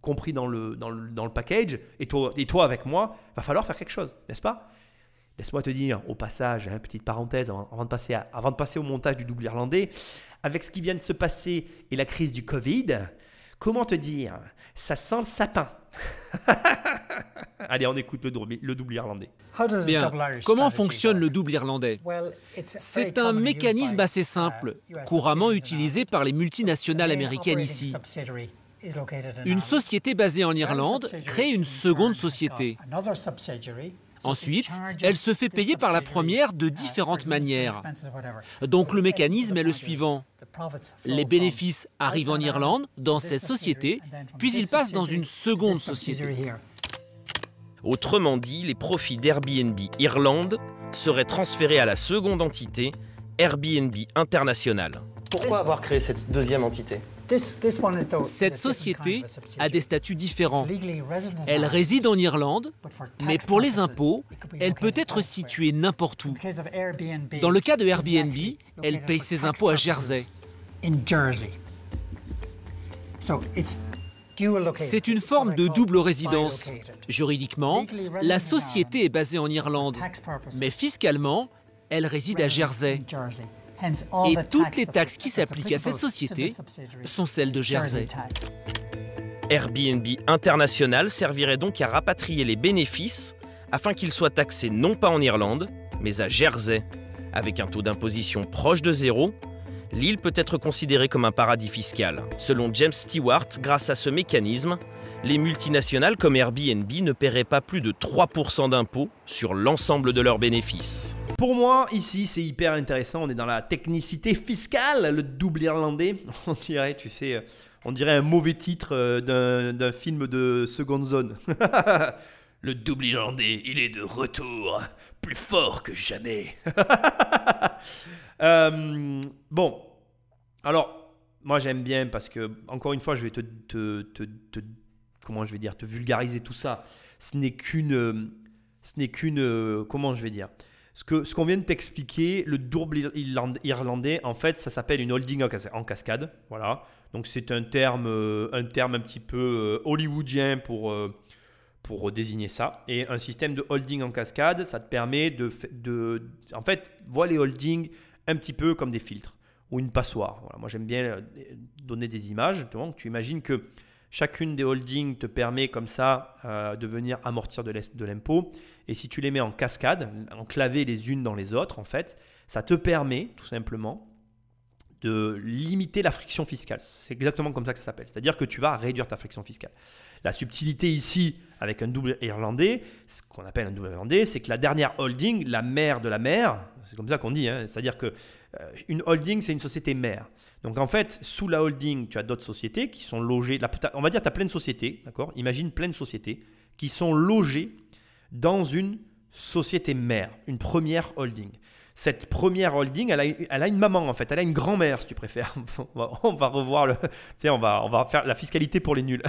compris dans le, dans le, package, et toi, et toi avec moi, va falloir faire quelque chose, n'est-ce pas? Laisse-moi te dire, au passage, hein, petite parenthèse, avant de, passer avant de passer au montage du double irlandais, avec ce qui vient de se passer et la crise du Covid, comment te dire? Ça sent le sapin. Allez, on écoute le double, le double irlandais. Bien. Comment fonctionne le double irlandais? C'est un mécanisme assez uh, simple, couramment utilisé par les multinationales américaines ici. Une société basée en Irlande crée une seconde société. Ensuite, elle se fait payer par la première de différentes manières. Donc le mécanisme est le suivant. Les bénéfices arrivent en Irlande, dans cette société, puis ils passent dans une seconde société. Autrement dit, les profits d'Airbnb Irlande seraient transférés à la seconde entité, Airbnb International. Pourquoi avoir créé cette deuxième entité? Cette société a des statuts différents. Elle réside en Irlande, mais pour les impôts, elle peut être située n'importe où. Dans le cas de Airbnb, elle paye ses impôts à Jersey. C'est une forme de double résidence. Juridiquement, la société est basée en Irlande, mais fiscalement, elle réside à Jersey. Et toutes les taxes qui s'appliquent à cette société sont celles de Jersey. Airbnb International servirait donc à rapatrier les bénéfices afin qu'ils soient taxés non pas en Irlande, mais à Jersey. Avec un taux d'imposition proche de zéro, l'île peut être considérée comme un paradis fiscal. Selon James Stewart, grâce à ce mécanisme, les multinationales comme Airbnb ne paieraient pas plus de 3% d'impôts sur l'ensemble de leurs bénéfices. Pour moi, ici, c'est hyper intéressant. On est dans la technicité fiscale, le double irlandais. On dirait, tu sais, on dirait un mauvais titre euh, d'un film de seconde zone. le double irlandais, il est de retour, plus fort que jamais. Euh, bon, alors, moi j'aime bien parce que, encore une fois, je vais te, te, te, te comment je vais dire, te vulgariser tout ça. Ce n'est qu'une, ce n'est qu'une, comment je vais dire, ce que ce qu'on vient de t'expliquer, le double irlandais, en fait, ça s'appelle une holding en cascade. Voilà. Donc c'est un terme, euh, un terme un petit peu euh, hollywoodien pour, euh, pour désigner ça. Et un système de holding en cascade, ça te permet de, de en fait, vois les holdings un petit peu comme des filtres ou une passoire. Voilà. Moi j'aime bien donner des images. Tu imagines que Chacune des holdings te permet comme ça euh, de venir amortir de l'impôt. Et si tu les mets en cascade, enclavées les unes dans les autres, en fait, ça te permet tout simplement de limiter la friction fiscale. C'est exactement comme ça que ça s'appelle. C'est-à-dire que tu vas réduire ta friction fiscale. La subtilité ici, avec un double irlandais, ce qu'on appelle un double irlandais, c'est que la dernière holding, la mère de la mère, c'est comme ça qu'on dit, hein, c'est-à-dire que euh, une holding, c'est une société mère. Donc en fait, sous la holding, tu as d'autres sociétés qui sont logées. on va dire tu as plein de sociétés, d'accord? Imagine plein de sociétés qui sont logées dans une société mère, une première holding. Cette première holding, elle a, elle a une maman en fait, elle a une grand-mère si tu préfères. on, va, revoir le, tu sais, on va, on va faire la fiscalité pour les nuls.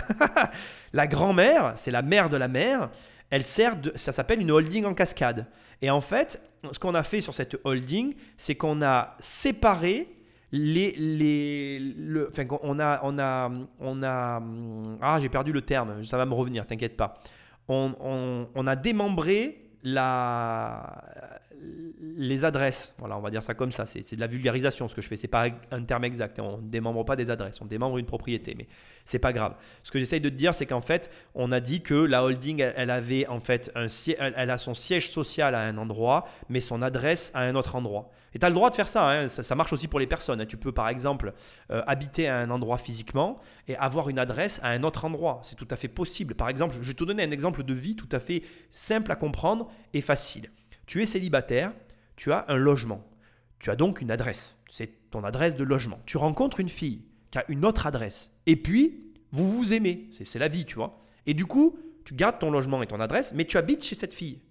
la grand-mère, c'est la mère de la mère. Elle sert de, ça s'appelle une holding en cascade. Et en fait, ce qu'on a fait sur cette holding, c'est qu'on a séparé les, on a, on a, on a, ah, j'ai perdu le terme, ça va me revenir, t'inquiète pas. On, on, on, a démembré la, les adresses. Voilà, on va dire ça comme ça. C'est de la vulgarisation ce que je fais. C'est pas un terme exact. On ne démembre pas des adresses. On démembre une propriété, mais c'est pas grave. Ce que j'essaye de te dire, c'est qu'en fait, on a dit que la holding, elle, avait en fait un elle a son siège social à un endroit, mais son adresse à un autre endroit. Et tu as le droit de faire ça, hein. ça, marche aussi pour les personnes. Hein. Tu peux par exemple euh, habiter à un endroit physiquement et avoir une adresse à un autre endroit. C'est tout à fait possible. Par exemple, je vais te donner un exemple de vie tout à fait simple à comprendre et facile. Tu es célibataire, tu as un logement. Tu as donc une adresse. C'est ton adresse de logement. Tu rencontres une fille qui a une autre adresse. Et puis, vous vous aimez. C'est la vie, tu vois. Et du coup, tu gardes ton logement et ton adresse, mais tu habites chez cette fille.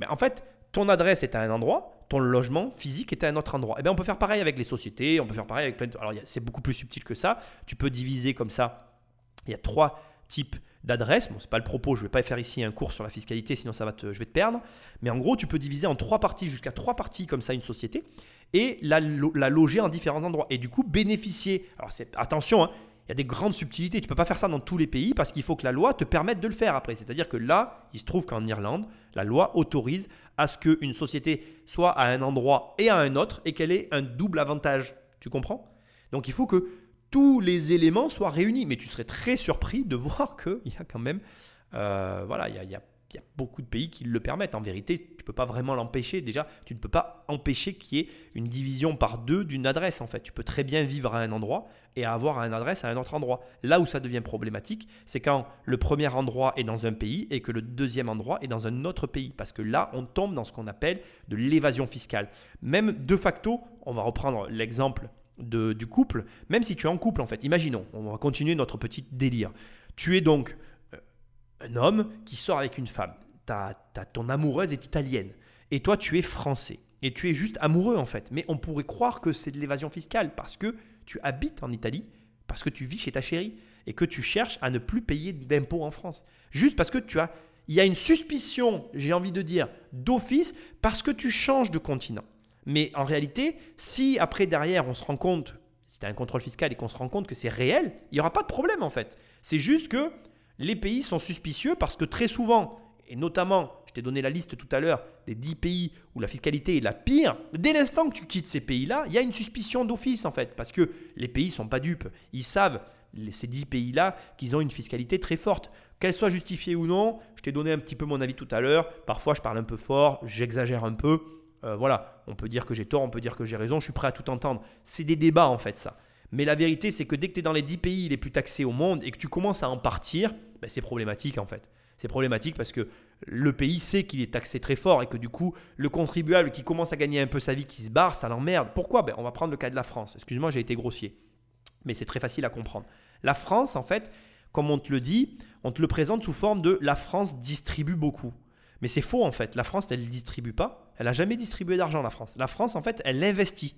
Mais en fait, ton adresse est à un endroit, ton logement physique est à un autre endroit. Et eh bien, on peut faire pareil avec les sociétés, on peut faire pareil avec plein de... Alors, c'est beaucoup plus subtil que ça. Tu peux diviser comme ça. Il y a trois types d'adresse. Bon, c'est pas le propos, je vais pas faire ici un cours sur la fiscalité, sinon ça va te, je vais te perdre. Mais en gros, tu peux diviser en trois parties, jusqu'à trois parties comme ça, une société, et la, loger en différents endroits. Et du coup, bénéficier. Alors, attention, hein, il y a des grandes subtilités. Tu ne peux pas faire ça dans tous les pays parce qu'il faut que la loi te permette de le faire après. C'est-à-dire que là, il se trouve qu'en Irlande, la loi autorise à ce qu'une société soit à un endroit et à un autre et qu'elle ait un double avantage. Tu comprends? Donc il faut que tous les éléments soient réunis. Mais tu serais très surpris de voir qu'il y a quand même, euh, voilà, il y a, beaucoup de pays qui le permettent. En vérité, tu ne peux pas vraiment l'empêcher. Déjà, tu ne peux pas empêcher qu'il y ait une division par deux d'une adresse. En fait, tu peux très bien vivre à un endroit et avoir une adresse à un autre endroit. Là où ça devient problématique, c'est quand le premier endroit est dans un pays et que le deuxième endroit est dans un autre pays. Parce que là, on tombe dans ce qu'on appelle de l'évasion fiscale. Même de facto, on va reprendre l'exemple du couple, même si tu es en couple en fait. Imaginons, on va continuer notre petit délire. Tu es donc euh, un homme qui sort avec une femme. Ton amoureuse est italienne. Et toi, tu es français. Et tu es juste amoureux en fait. Mais on pourrait croire que c'est de l'évasion fiscale parce que tu habites en Italie parce que tu vis chez ta chérie et que tu cherches à ne plus payer d'impôts en France. Juste parce que tu as, il y a une suspicion, j'ai envie de dire, d'office parce que tu changes de continent. Mais en réalité, si après derrière on se rend compte, si tu as un contrôle fiscal et qu'on se rend compte que c'est réel, il n'y aura pas de problème en fait. C'est juste que les pays sont suspicieux parce que très souvent, et notamment, je t'ai donné la liste tout à l'heure des 10 pays où la fiscalité est la pire, dès l'instant que tu quittes ces pays-là, il y a une suspicion d'office en fait, parce que les pays ne sont pas dupes. Ils savent, ces 10 pays-là, qu'ils ont une fiscalité très forte. Qu'elle soit justifiée ou non, je t'ai donné un petit peu mon avis tout à l'heure. Parfois, je parle un peu fort, j'exagère un peu. Euh, voilà, on peut dire que j'ai tort, on peut dire que j'ai raison, je suis prêt à tout entendre. C'est des débats en fait, ça. Mais la vérité, c'est que dès que tu es dans les 10 pays les plus taxés au monde et que tu commences à en partir, ben, c'est problématique en fait. C'est problématique parce que le pays sait qu'il est taxé très fort et que du coup, le contribuable qui commence à gagner un peu sa vie, qui se barre, ça l'emmerde. Pourquoi? Ben, On va prendre le cas de la France. Excuse-moi, j'ai été grossier. Mais c'est très facile à comprendre. La France, en fait, comme on te le dit, on te le présente sous forme de la France distribue beaucoup. Mais c'est faux en fait. La France, elle ne distribue pas. Elle n'a jamais distribué d'argent, la France. La France, en fait, elle investit.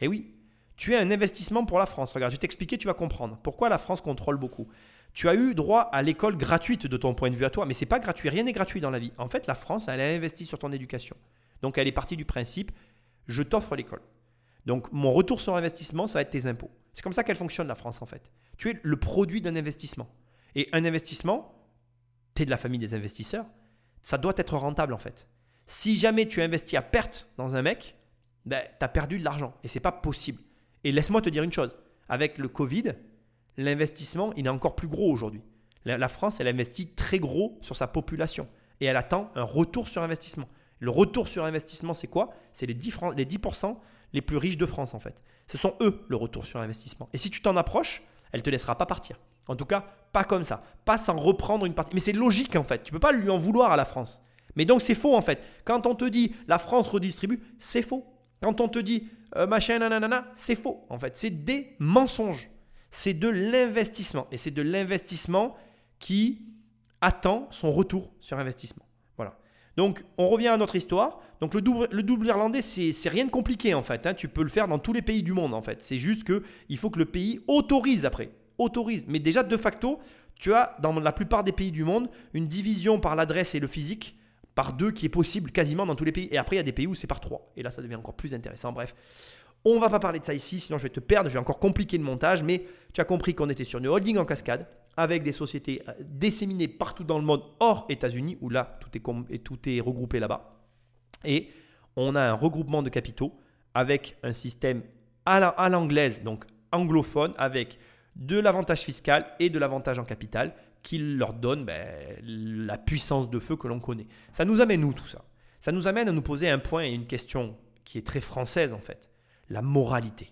Et oui, tu as un investissement pour la France. Regarde, je vais t'expliquer, tu vas comprendre. Pourquoi la France contrôle beaucoup? Tu as eu droit à l'école gratuite de ton point de vue à toi, mais c'est pas gratuit. Rien n'est gratuit dans la vie. En fait, la France, elle a investi sur ton éducation. Donc, elle est partie du principe je t'offre l'école. Donc, mon retour sur investissement, ça va être tes impôts. C'est comme ça qu'elle fonctionne, la France, en fait. Tu es le produit d'un investissement. Et un investissement, tu es de la famille des investisseurs, ça doit être rentable, en fait. Si jamais tu investis à perte dans un mec, ben, tu as perdu de l'argent. Et c'est pas possible. Et laisse-moi te dire une chose. Avec le Covid, l'investissement, il est encore plus gros aujourd'hui. La, France, elle investit très gros sur sa population. Et elle attend un retour sur investissement. Le retour sur investissement, c'est quoi? C'est les 10%, les 10 les plus riches de France, en fait. Ce sont eux le retour sur investissement. Et si tu t'en approches, elle ne te laissera pas partir. En tout cas, pas comme ça. Pas sans reprendre une partie. Mais c'est logique, en fait. Tu ne peux pas lui en vouloir à la France. Mais donc, c'est faux, en fait. Quand on te dit la France redistribue, c'est faux. Quand on te dit euh, machin, nanana, c'est faux. En fait, c'est des mensonges. C'est de l'investissement. Et c'est de l'investissement qui attend son retour sur investissement. Voilà. Donc, on revient à notre histoire. Donc, le double, le double irlandais, c'est rien de compliqué en fait. Hein. Tu peux le faire dans tous les pays du monde en fait. C'est juste que il faut que le pays autorise après. Autorise. Mais déjà, de facto, tu as dans la plupart des pays du monde une division par l'adresse et le physique par deux qui est possible quasiment dans tous les pays. Et après, il y a des pays où c'est par trois. Et là, ça devient encore plus intéressant. Bref, on va pas parler de ça ici, sinon je vais te perdre, je vais encore compliquer le montage. Mais tu as compris qu'on était sur une holding en cascade avec des sociétés euh, disséminées partout dans le monde hors États-Unis, où là, tout est, tout est regroupé là-bas. Et on a un regroupement de capitaux avec un système à l'anglaise, donc anglophone, avec de l'avantage fiscal et de l'avantage en capital qui leur donne ben, la puissance de feu que l'on connaît. Ça nous amène où tout ça? Ça nous amène à nous poser un point et une question qui est très française en fait. La moralité.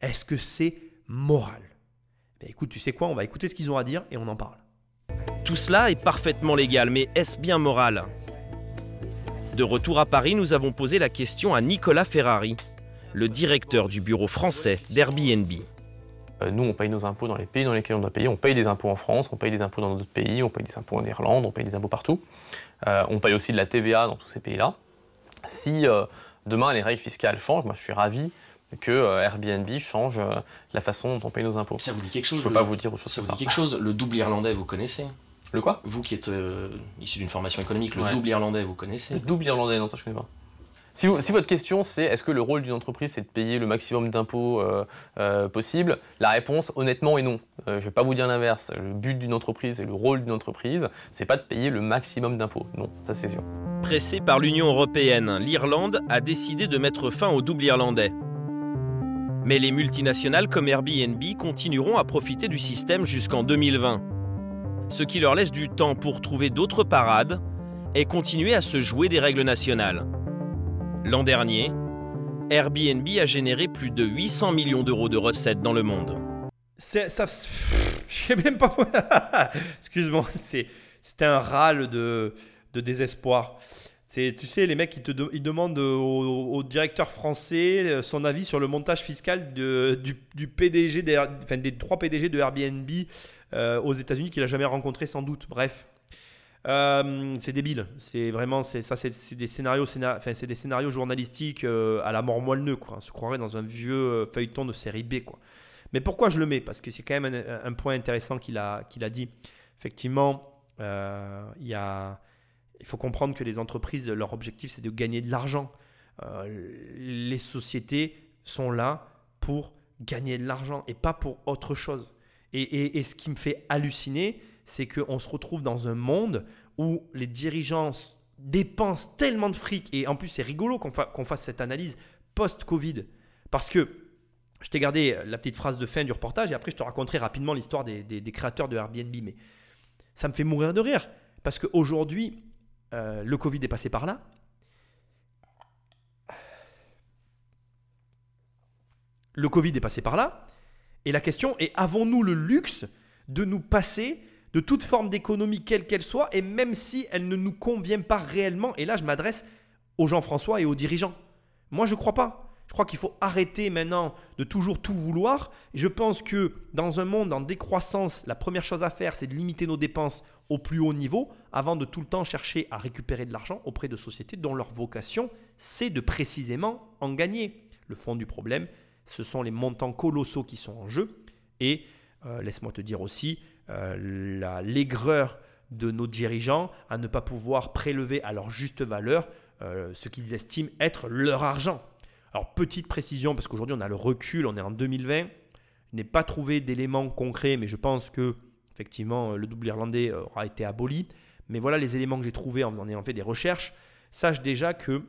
Est-ce que c'est moral? Ben, Écoute, tu sais quoi On va écouter ce qu'ils ont à dire et on en parle. Tout cela est parfaitement légal, mais est-ce bien moral? De retour à Paris, nous avons posé la question à Nicolas Ferrari, le directeur du bureau français d'Airbnb. Euh, nous, on paye nos impôts dans les pays dans lesquels on doit payer. On paye des impôts en France, on paye des impôts dans d'autres pays, on paye des impôts en Irlande, on paye des impôts partout. Euh, on paye aussi de la TVA dans tous ces pays-là. Si euh, demain les règles fiscales changent, moi je suis ravi que Airbnb change la façon dont on paye nos impôts. Ça vous dit quelque chose Je ne peux pas vous dire autre chose ça. vous dit quelque chose Le double irlandais, vous connaissez? Le quoi? Vous qui êtes issu d'une formation économique, le double irlandais, vous connaissez? Le double irlandais, non, ça je connais pas. Si, votre question c'est est-ce que le rôle d'une entreprise c'est de payer le maximum d'impôts euh, euh, possible, la réponse honnêtement est non. Euh, je ne vais pas vous dire l'inverse. Le but d'une entreprise et le rôle d'une entreprise, c'est pas de payer le maximum d'impôts. Non, ça c'est sûr. Pressé par l'Union européenne, l'Irlande a décidé de mettre fin au double irlandais. Mais les multinationales comme Airbnb continueront à profiter du système jusqu'en 2020. Ce qui leur laisse du temps pour trouver d'autres parades et continuer à se jouer des règles nationales. L'an dernier, Airbnb a généré plus de 800 millions d'euros de recettes dans le monde. Ça, je sais même pas. Excuse-moi, c'était un râle de, de désespoir. Tu sais, les mecs, ils, te ils demandent au, directeur français euh, son avis sur le montage fiscal du, PDG, des, enfin, des trois PDG de Airbnb euh, aux États-Unis qu'il a jamais rencontré sans doute. Bref, euh, c'est débile. C'est vraiment, c'est ça, c'est des scénarios, enfin, c'est des scénarios journalistiques euh, à la mort moelle quoi. On se croirait dans un vieux euh, feuilleton de série B, quoi. Mais pourquoi je le mets? Parce que c'est quand même un, point intéressant qu'il a, qu'il a dit. Effectivement, il, y a, il faut comprendre que les entreprises, leur objectif, c'est de gagner de l'argent. Les sociétés sont là pour gagner de l'argent et pas pour autre chose. Et, et, ce qui me fait halluciner, c'est qu'on se retrouve dans un monde où les dirigeants dépensent tellement de fric. Et en plus, c'est rigolo qu'on fasse cette analyse post-Covid. Parce que je t'ai gardé la petite phrase de fin du reportage et après je te raconterai rapidement l'histoire des, créateurs de Airbnb. Mais ça me fait mourir de rire parce qu'aujourd'hui, euh, le Covid est passé par là. Le Covid est passé par là. Et la question est, avons-nous le luxe de nous passer de toute forme d'économie, quelle qu'elle soit, et même si elle ne nous convient pas réellement Et là, je m'adresse aux Jean-François et aux dirigeants. Moi, je ne crois pas. Je crois qu'il faut arrêter maintenant de toujours tout vouloir. Je pense que dans un monde en décroissance, la première chose à faire, c'est de limiter nos dépenses au plus haut niveau avant de tout le temps chercher à récupérer de l'argent auprès de sociétés dont leur vocation, c'est de précisément en gagner. Le fond du problème, ce sont les montants colossaux qui sont en jeu. Et euh, laisse-moi te dire aussi euh, l'aigreur de nos dirigeants à ne pas pouvoir prélever à leur juste valeur euh, ce qu'ils estiment être leur argent. Alors, petite précision, parce qu'aujourd'hui on a le recul, on est en 2020. Je n'ai pas trouvé d'éléments concrets, mais je pense que effectivement le double irlandais euh, aura été aboli. Mais voilà les éléments que j'ai trouvés en ayant fait des recherches. Sache déjà que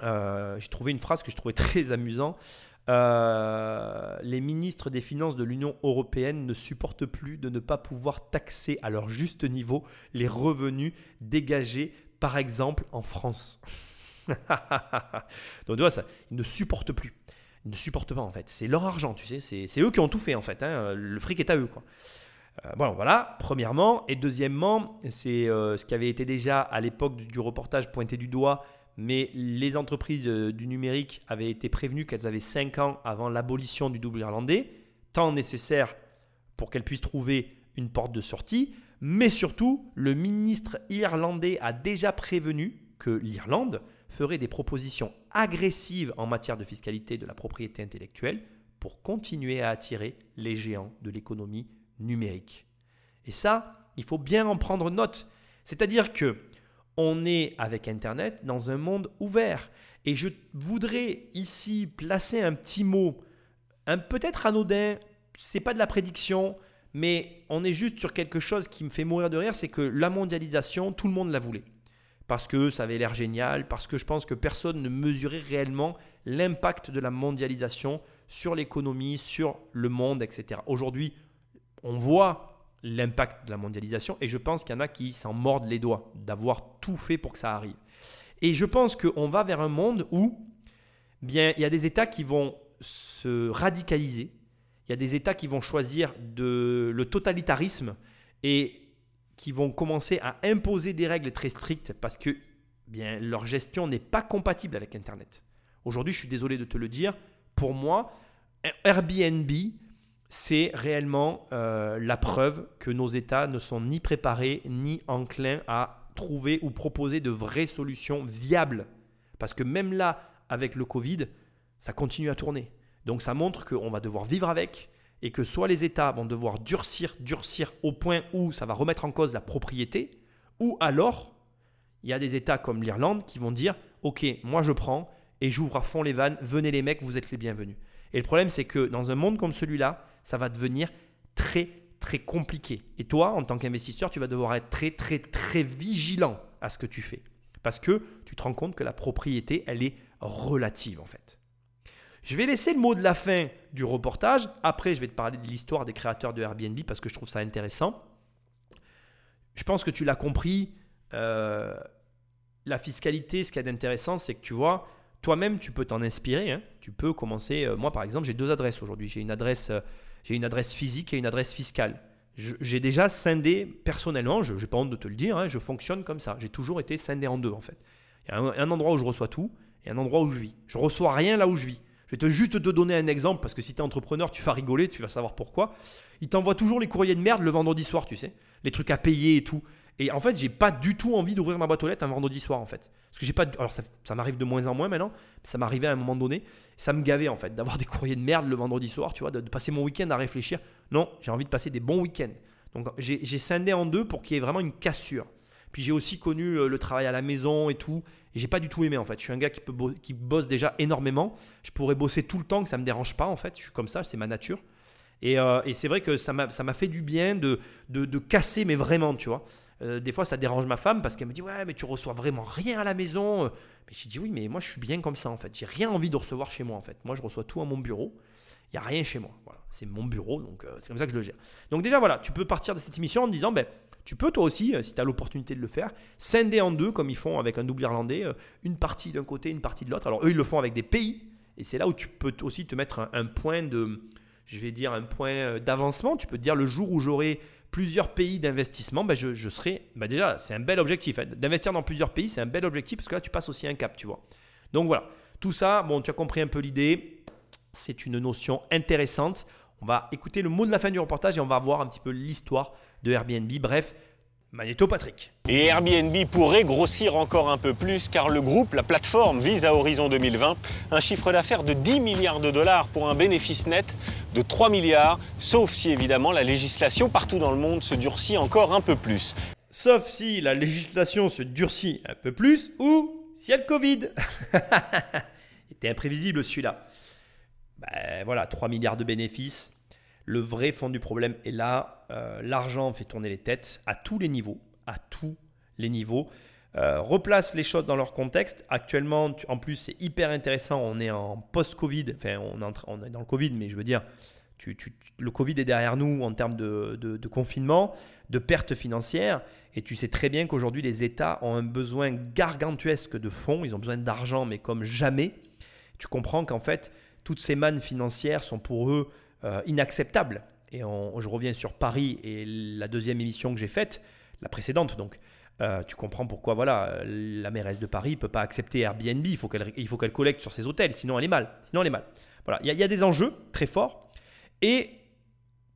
j'ai trouvé une phrase que je trouvais très amusant. Euh, les ministres des Finances de l'Union européenne ne supportent plus de ne pas pouvoir taxer à leur juste niveau les revenus dégagés, par exemple en France. Donc tu vois, ça, ils ne supportent plus. Ils ne supportent pas en fait. C'est leur argent, tu sais. C'est eux qui ont tout fait en fait. Hein. Le fric est à eux. Quoi. Euh, bon, voilà, premièrement. Et deuxièmement, c'est euh, ce qui avait été déjà à l'époque du, reportage pointé du doigt. Mais les entreprises euh, du numérique avaient été prévenues qu'elles avaient 5 ans avant l'abolition du double irlandais. Temps nécessaire pour qu'elles puissent trouver une porte de sortie. Mais surtout, le ministre irlandais a déjà prévenu que l'Irlande ferait des propositions agressives en matière de fiscalité de la propriété intellectuelle pour continuer à attirer les géants de l'économie numérique. Et ça, il faut bien en prendre note. C'est-à-dire que on est avec Internet dans un monde ouvert. Et je voudrais ici placer un petit mot, un peut-être anodin, c'est pas de la prédiction, mais on est juste sur quelque chose qui me fait mourir de rire, c'est que la mondialisation, tout le monde la voulait parce que ça avait l'air génial, parce que je pense que personne ne mesurait réellement l'impact de la mondialisation sur l'économie, sur le monde, etc. Aujourd'hui, on voit l'impact de la mondialisation et je pense qu'il y en a qui s'en mordent les doigts d'avoir tout fait pour que ça arrive. Et je pense qu'on va vers un monde où bien, il y a des États qui vont se radicaliser, il y a des États qui vont choisir de, le totalitarisme et qui vont commencer à imposer des règles très strictes parce que bien, leur gestion n'est pas compatible avec Internet. Aujourd'hui, je suis désolé de te le dire, pour moi, Airbnb, c'est réellement euh, la preuve que nos États ne sont ni préparés ni enclins à trouver ou proposer de vraies solutions viables. Parce que même là, avec le Covid, ça continue à tourner. Donc ça montre qu'on va devoir vivre avec, et que soit les États vont devoir durcir, durcir au point où ça va remettre en cause la propriété, ou alors il y a des États comme l'Irlande qui vont dire Ok, moi je prends et j'ouvre à fond les vannes, venez les mecs, vous êtes les bienvenus. Et le problème, c'est que dans un monde comme celui-là, ça va devenir très très compliqué. Et toi, en tant qu'investisseur, tu vas devoir être très très très vigilant à ce que tu fais. Parce que tu te rends compte que la propriété, elle est relative en fait. Je vais laisser le mot de la fin du reportage. Après, je vais te parler de l'histoire des créateurs de Airbnb parce que je trouve ça intéressant. Je pense que tu l'as compris. Euh, la fiscalité, ce qui est d'intéressant, c'est que tu vois, toi-même, tu peux t'en inspirer. Hein. Tu peux commencer. Euh, moi, par exemple, j'ai deux adresses aujourd'hui. J'ai une adresse, euh, j'ai une adresse physique et une adresse fiscale. J'ai déjà scindé personnellement. Je n'ai pas honte de te le dire. Hein, je fonctionne comme ça. J'ai toujours été scindé en deux, en fait. Il y a un, endroit où je reçois tout et un endroit où je vis. Je reçois rien là où je vis. Je vais te juste te donner un exemple parce que si tu es entrepreneur, tu vas rigoler, tu vas savoir pourquoi. Il t'envoie toujours les courriers de merde le vendredi soir, tu sais. Les trucs à payer et tout. Et en fait, j'ai pas du tout envie d'ouvrir ma boîte aux lettres un vendredi soir en fait. Parce que j'ai pas. Alors ça, ça m'arrive de moins en moins maintenant, mais ça m'arrivait à un moment donné. Ça me gavait en fait d'avoir des courriers de merde le vendredi soir, tu vois, de, passer mon week-end à réfléchir. Non, j'ai envie de passer des bons week-ends. Donc j'ai scindé en deux pour qu'il y ait vraiment une cassure. Puis j'ai aussi connu euh, le travail à la maison et tout. Et j'ai pas du tout aimé en fait. Je suis un gars qui, peut qui bosse déjà énormément. Je pourrais bosser tout le temps, que ça me dérange pas en fait. Je suis comme ça, c'est ma nature. Et, euh, et c'est vrai que ça m'a fait du bien de, de, de, casser, mais vraiment, tu vois. Euh, des fois, ça dérange ma femme parce qu'elle me dit Ouais, mais tu reçois vraiment rien à la maison. Mais j'ai dit Oui, mais moi, je suis bien comme ça en fait. J'ai rien envie de recevoir chez moi en fait. Moi, je reçois tout à mon bureau. Il n'y a rien chez moi. C'est mon bureau, donc c'est comme ça que je le gère. Donc, déjà, voilà, tu peux partir de cette émission en te disant ben, tu peux toi aussi, euh, si tu as l'opportunité de le faire, scinder en deux comme ils font avec un double irlandais, euh, une partie d'un côté, une partie de l'autre. Alors eux, ils le font avec des pays, et c'est là où tu peux aussi te mettre un, point de, je vais dire, un point euh, d'avancement. Tu peux te dire le jour où j'aurai plusieurs pays d'investissement, ben je, serai, ben déjà, c'est un bel objectif. Hein. D'investir dans plusieurs pays, c'est un bel objectif parce que là, tu passes aussi un cap, tu vois. Donc voilà, tout ça, bon, tu as compris un peu l'idée. C'est une notion intéressante. On va écouter le mot de la fin du reportage et on va voir un petit peu l'histoire de Airbnb. Bref, Magneto Patrick. Et Airbnb pourrait grossir encore un peu plus car le groupe, la plateforme, vise à horizon 2020 un chiffre d'affaires de 10 milliards de dollars pour un bénéfice net de 3 milliards, sauf si évidemment la législation partout dans le monde se durcit encore un peu plus. Sauf si la législation se durcit un peu plus ou si y a le Covid. Il était imprévisible celui-là. Ben voilà, 3 milliards de bénéfices. Le vrai fond du problème est là. Euh, l'argent fait tourner les têtes à tous les niveaux. À tous les niveaux. Euh, replace les choses dans leur contexte. Actuellement, en plus, c'est hyper intéressant. On est en post-Covid. Enfin, on est, dans le Covid, mais je veux dire, le Covid est derrière nous en termes de, de, confinement, de pertes financières. Et tu sais très bien qu'aujourd'hui, les États ont un besoin gargantuesque de fonds. Ils ont besoin d'argent, mais comme jamais. Tu comprends qu'en fait, toutes ces mannes financières sont pour eux euh, inacceptable. Et je reviens sur Paris et la deuxième émission que j'ai faite, la précédente donc. Euh, tu comprends pourquoi voilà, la mairesse de Paris peut pas accepter Airbnb, il faut qu'elle, il faut qu'elle collecte sur ses hôtels, sinon elle est mal. Sinon elle est mal. Voilà, il y, a des enjeux très forts. Et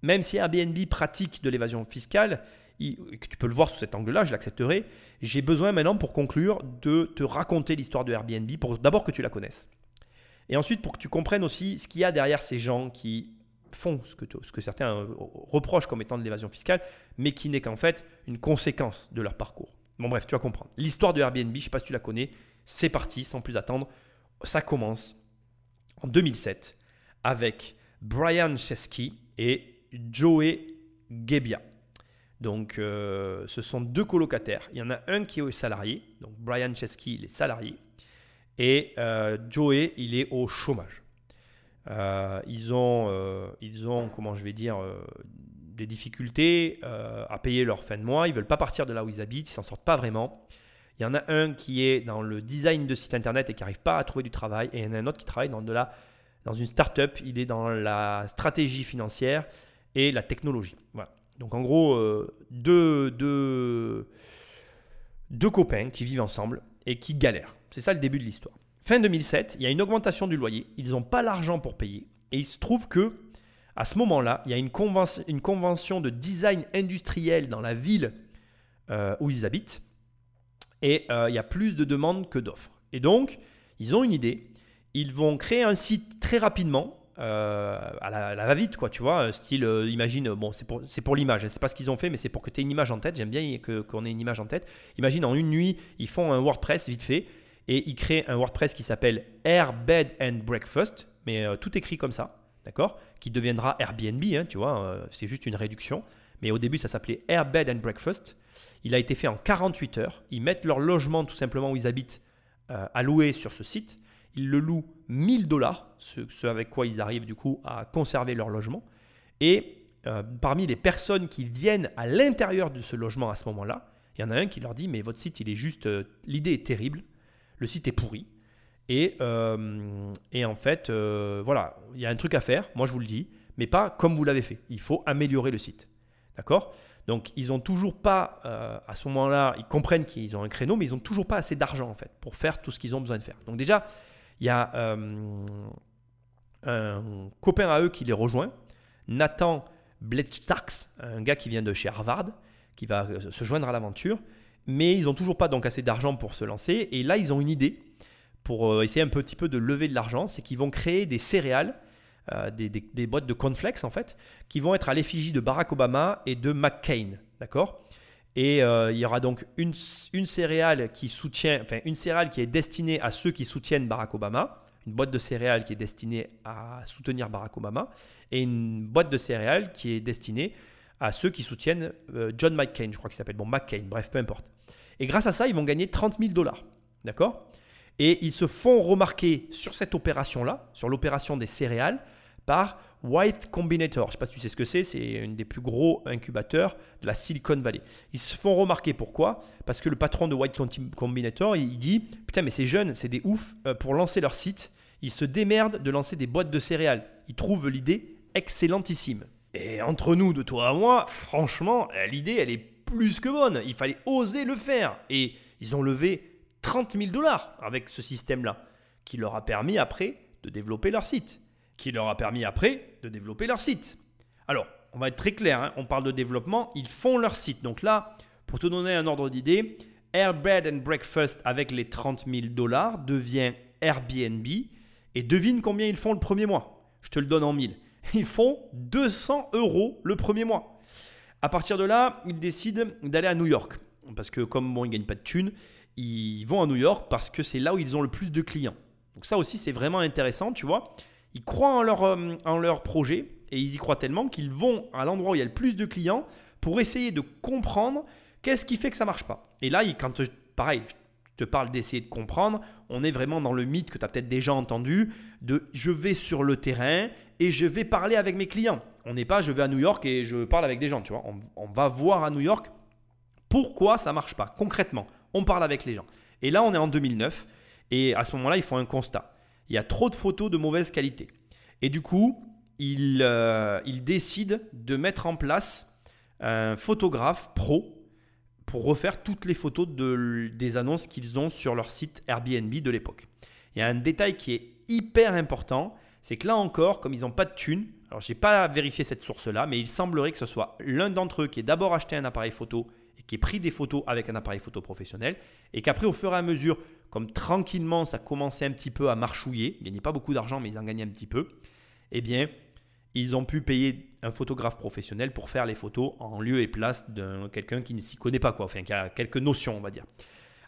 même si Airbnb pratique de l'évasion fiscale, que tu peux le voir sous cet angle-là, je l'accepterai, j'ai besoin maintenant pour conclure de te raconter l'histoire de Airbnb, pour d'abord que tu la connaisses. Et ensuite pour que tu comprennes aussi ce qu'il y a derrière ces gens qui font ce que, ce que certains euh, reprochent comme étant de l'évasion fiscale, mais qui n'est qu'en fait une conséquence de leur parcours. Bon bref, tu vas comprendre. L'histoire de Airbnb, je ne sais pas si tu la connais, c'est parti, sans plus attendre. Ça commence en 2007 avec Brian Chesky et Joey Gebbia. Donc, euh, ce sont deux colocataires. Il y en a un qui est salarié, donc Brian Chesky, il est salarié, et euh, Joey, il est au chômage. Euh, ils, ont, euh, ils ont, comment je vais dire, euh, des difficultés à payer leur fin de mois. Ils veulent pas partir de là où ils habitent, ils s'en sortent pas vraiment. Il y en a un qui est dans le design de site internet et qui n'arrive pas à trouver du travail. Et il y en a un autre qui travaille dans, de la, dans une start-up. Il est dans la stratégie financière et la technologie. Donc en gros, deux, deux, deux copains qui vivent ensemble et qui galèrent. C'est ça le début de l'histoire. Fin 2007, il y a une augmentation du loyer. Ils n'ont pas l'argent pour payer. Et il se trouve que, à ce moment-là, il y a une convention, de design industriel dans la ville euh, où ils habitent. Et euh, il y a plus de demandes que d'offres. Et donc, ils ont une idée. Ils vont créer un site très rapidement. Euh, à, la, va-vite, quoi, tu vois, style, imagine, bon, c'est pour, c'est pour l'image, c'est pas ce qu'ils ont fait, mais c'est pour que tu aies une image en tête, j'aime bien qu'on ait une image en tête. Imagine, en une nuit, ils font un WordPress vite fait, et il crée un WordPress qui s'appelle Air Bed and Breakfast, mais euh, tout écrit comme ça, d'accord Qui deviendra Airbnb, hein, tu vois, euh, c'est juste une réduction. Mais au début, ça s'appelait Air Bed and Breakfast. Il a été fait en 48 heures. Ils mettent leur logement tout simplement où ils habitent euh, à louer sur ce site. Ils le louent 1000 dollars, ce, avec quoi ils arrivent du coup à conserver leur logement. Et parmi les personnes qui viennent à l'intérieur de ce logement à ce moment-là, il y en a un qui leur dit mais votre site il est juste, l'idée est terrible, le site est pourri. Et, euh, et en fait, euh, voilà, il y a un truc à faire, moi je vous le dis, mais pas comme vous l'avez fait. Il faut améliorer le site. D'accord? Donc, ils n'ont toujours pas, euh, à ce moment-là, ils comprennent qu'ils ont un créneau, mais ils n'ont toujours pas assez d'argent, en fait, pour faire tout ce qu'ils ont besoin de faire. Donc, déjà, il y a un copain à eux qui les rejoint, Nathan Bledstaks, un gars qui vient de chez Harvard, qui va se joindre à l'aventure. Mais ils n'ont toujours pas donc assez d'argent pour se lancer. Et là, ils ont une idée pour euh, essayer un petit peu de lever de l'argent, c'est qu'ils vont créer des céréales, euh, des, boîtes de cornflakes en fait, qui vont être à l'effigie de Barack Obama et de McCain, d'accord? Et euh, il y aura donc une, une céréale qui soutient, enfin une céréale qui est destinée à ceux qui soutiennent Barack Obama, une boîte de céréales qui est destinée à soutenir Barack Obama, et une boîte de céréales qui est destinée à ceux qui soutiennent John McCain, je crois qu'il s'appelle, bon McCain, bref, peu importe. Et grâce à ça, ils vont gagner 30 000 dollars, d'accord? Et ils se font remarquer sur cette opération-là, sur l'opération des céréales, par White Combinator. Je ne sais pas si tu sais ce que c'est, c'est un des plus gros incubateurs de la Silicon Valley. Ils se font remarquer pourquoi? Parce que le patron de White Combinator, il dit Putain, mais ces jeunes, c'est des oufs euh, pour lancer leur site. Ils se démerdent de lancer des boîtes de céréales. Ils trouvent l'idée excellentissime. Et entre nous, de toi à moi, franchement, l'idée, elle est plus que bonne. Il fallait oser le faire. Et ils ont levé 30 000 dollars avec ce système-là, qui leur a permis après de développer leur site. Qui leur a permis après de développer leur site. Alors, on va être très clair, hein, on parle de développement, ils font leur site. Donc là, pour te donner un ordre d'idée, Airbed and Breakfast avec les 30 000 dollars devient Airbnb. Et devine combien ils font le premier mois? Je te le donne en mille. Ils font 200 euros le premier mois. À partir de là, ils décident d'aller à New York. Parce que comme bon, ils ne gagnent pas de thunes, ils vont à New York parce que c'est là où ils ont le plus de clients. Donc ça aussi, c'est vraiment intéressant, tu vois. Ils croient en leur, euh, en leur projet et ils y croient tellement qu'ils vont à l'endroit où il y a le plus de clients pour essayer de comprendre qu'est-ce qui fait que ça marche pas. Et là, quand pareil, je te parle d'essayer de comprendre, on est vraiment dans le mythe que tu as peut-être déjà entendu de je vais sur le terrain et je vais parler avec mes clients. On n'est pas je vais à New York et je parle avec des gens, tu vois. On, va voir à New York pourquoi ça marche pas concrètement on parle avec les gens. Et là, on est en 2009, et à ce moment-là, ils font un constat. Il y a trop de photos de mauvaise qualité. Et du coup, ils, euh, décident de mettre en place un photographe pro pour refaire toutes les photos de, des annonces qu'ils ont sur leur site Airbnb de l'époque. Il y a un détail qui est hyper important, c'est que là encore, comme ils n'ont pas de thunes, alors je n'ai pas vérifié cette source-là, mais il semblerait que ce soit l'un d'entre eux qui ait d'abord acheté un appareil photo qui ait pris des photos avec un appareil photo professionnel et qu'après, au fur et à mesure, comme tranquillement, ça commençait un petit peu à marchouiller, ils gagnaient pas beaucoup d'argent, mais ils en gagnaient un petit peu, eh bien, ils ont pu payer un photographe professionnel pour faire les photos en lieu et place de quelqu'un qui ne s'y connaît pas, quoi, enfin, qui a quelques notions, on va dire.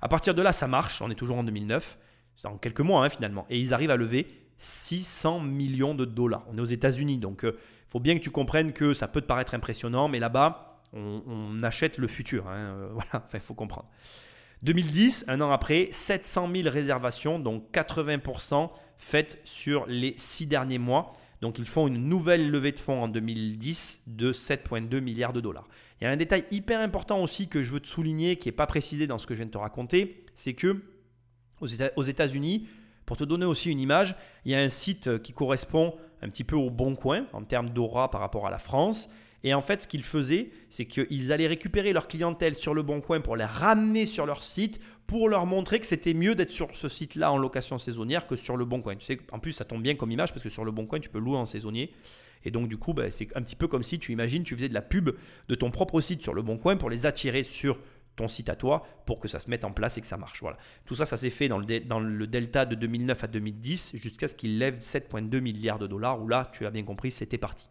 À partir de là, ça marche, on est toujours en 2009, en quelques mois hein, finalement, et ils arrivent à lever 600 millions de dollars. On est aux États-Unis, donc il euh, faut bien que tu comprennes que ça peut te paraître impressionnant, mais là-bas, on, achète le futur. Hein, euh, voilà, il faut comprendre. 2010, un an après, 700 000 réservations, donc 80% faites sur les six derniers mois. Donc ils font une nouvelle levée de fonds en 2010 de 7,2 milliards de dollars. Il y a un détail hyper important aussi que je veux te souligner, qui n'est pas précisé dans ce que je viens de te raconter, c'est que aux États-Unis, pour te donner aussi une image, il y a un site qui correspond un petit peu au bon coin en termes d'aura par rapport à la France. Et en fait, ce qu'ils faisaient, c'est qu'ils allaient récupérer leur clientèle sur le Bon Coin pour les ramener sur leur site, pour leur montrer que c'était mieux d'être sur ce site-là en location saisonnière que sur le Bon Coin. Tu sais, en plus, ça tombe bien comme image parce que sur le Bon Coin, tu peux louer en saisonnier. Et donc, du coup, bah, c'est un petit peu comme si tu imagines, tu faisais de la pub de ton propre site sur le Bon Coin pour les attirer sur ton site à toi pour que ça se mette en place et que ça marche. Voilà. Tout ça, ça s'est fait dans le, dans le delta de 2009 à 2010 jusqu'à ce qu'ils lèvent 7,2 milliards de dollars où là, tu as bien compris, c'était parti.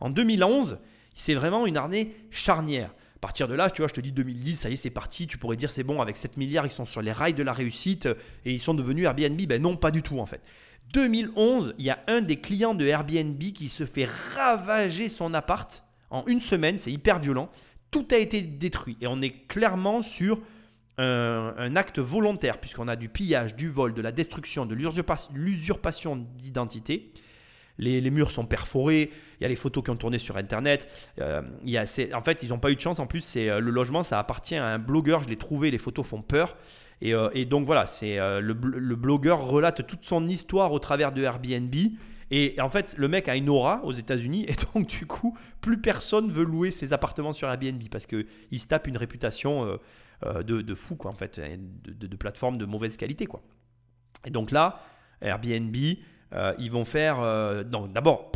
En 2011, c'est vraiment une année charnière. À partir de là, tu vois, je te dis 2010, ça y est, c'est parti. Tu pourrais dire c'est bon, avec 7 milliards, ils sont sur les rails de la réussite et ils sont devenus Airbnb. Ben non, pas du tout en fait. 2011, il y a un des clients de Airbnb qui se fait ravager son appart en une semaine. C'est hyper violent. Tout a été détruit et on est clairement sur un, acte volontaire puisqu'on a du pillage, du vol, de la destruction, de l'usurpation d'identité. Les, murs sont perforés, il y a les photos qui ont tourné sur Internet. Euh, il y a, en fait, ils n'ont pas eu de chance. En plus, c'est euh, le logement, ça appartient à un blogueur. Je l'ai trouvé, les photos font peur. Et, euh, donc voilà, c'est le, blogueur relate toute son histoire au travers de Airbnb. Et en fait, le mec a une aura aux États-Unis et donc du coup, plus personne veut louer ses appartements sur Airbnb parce qu'il se tape une réputation de, fou quoi en fait, de, de, plateforme de mauvaise qualité quoi. Et donc là, Airbnb, euh, ils vont faire. Euh, d'abord,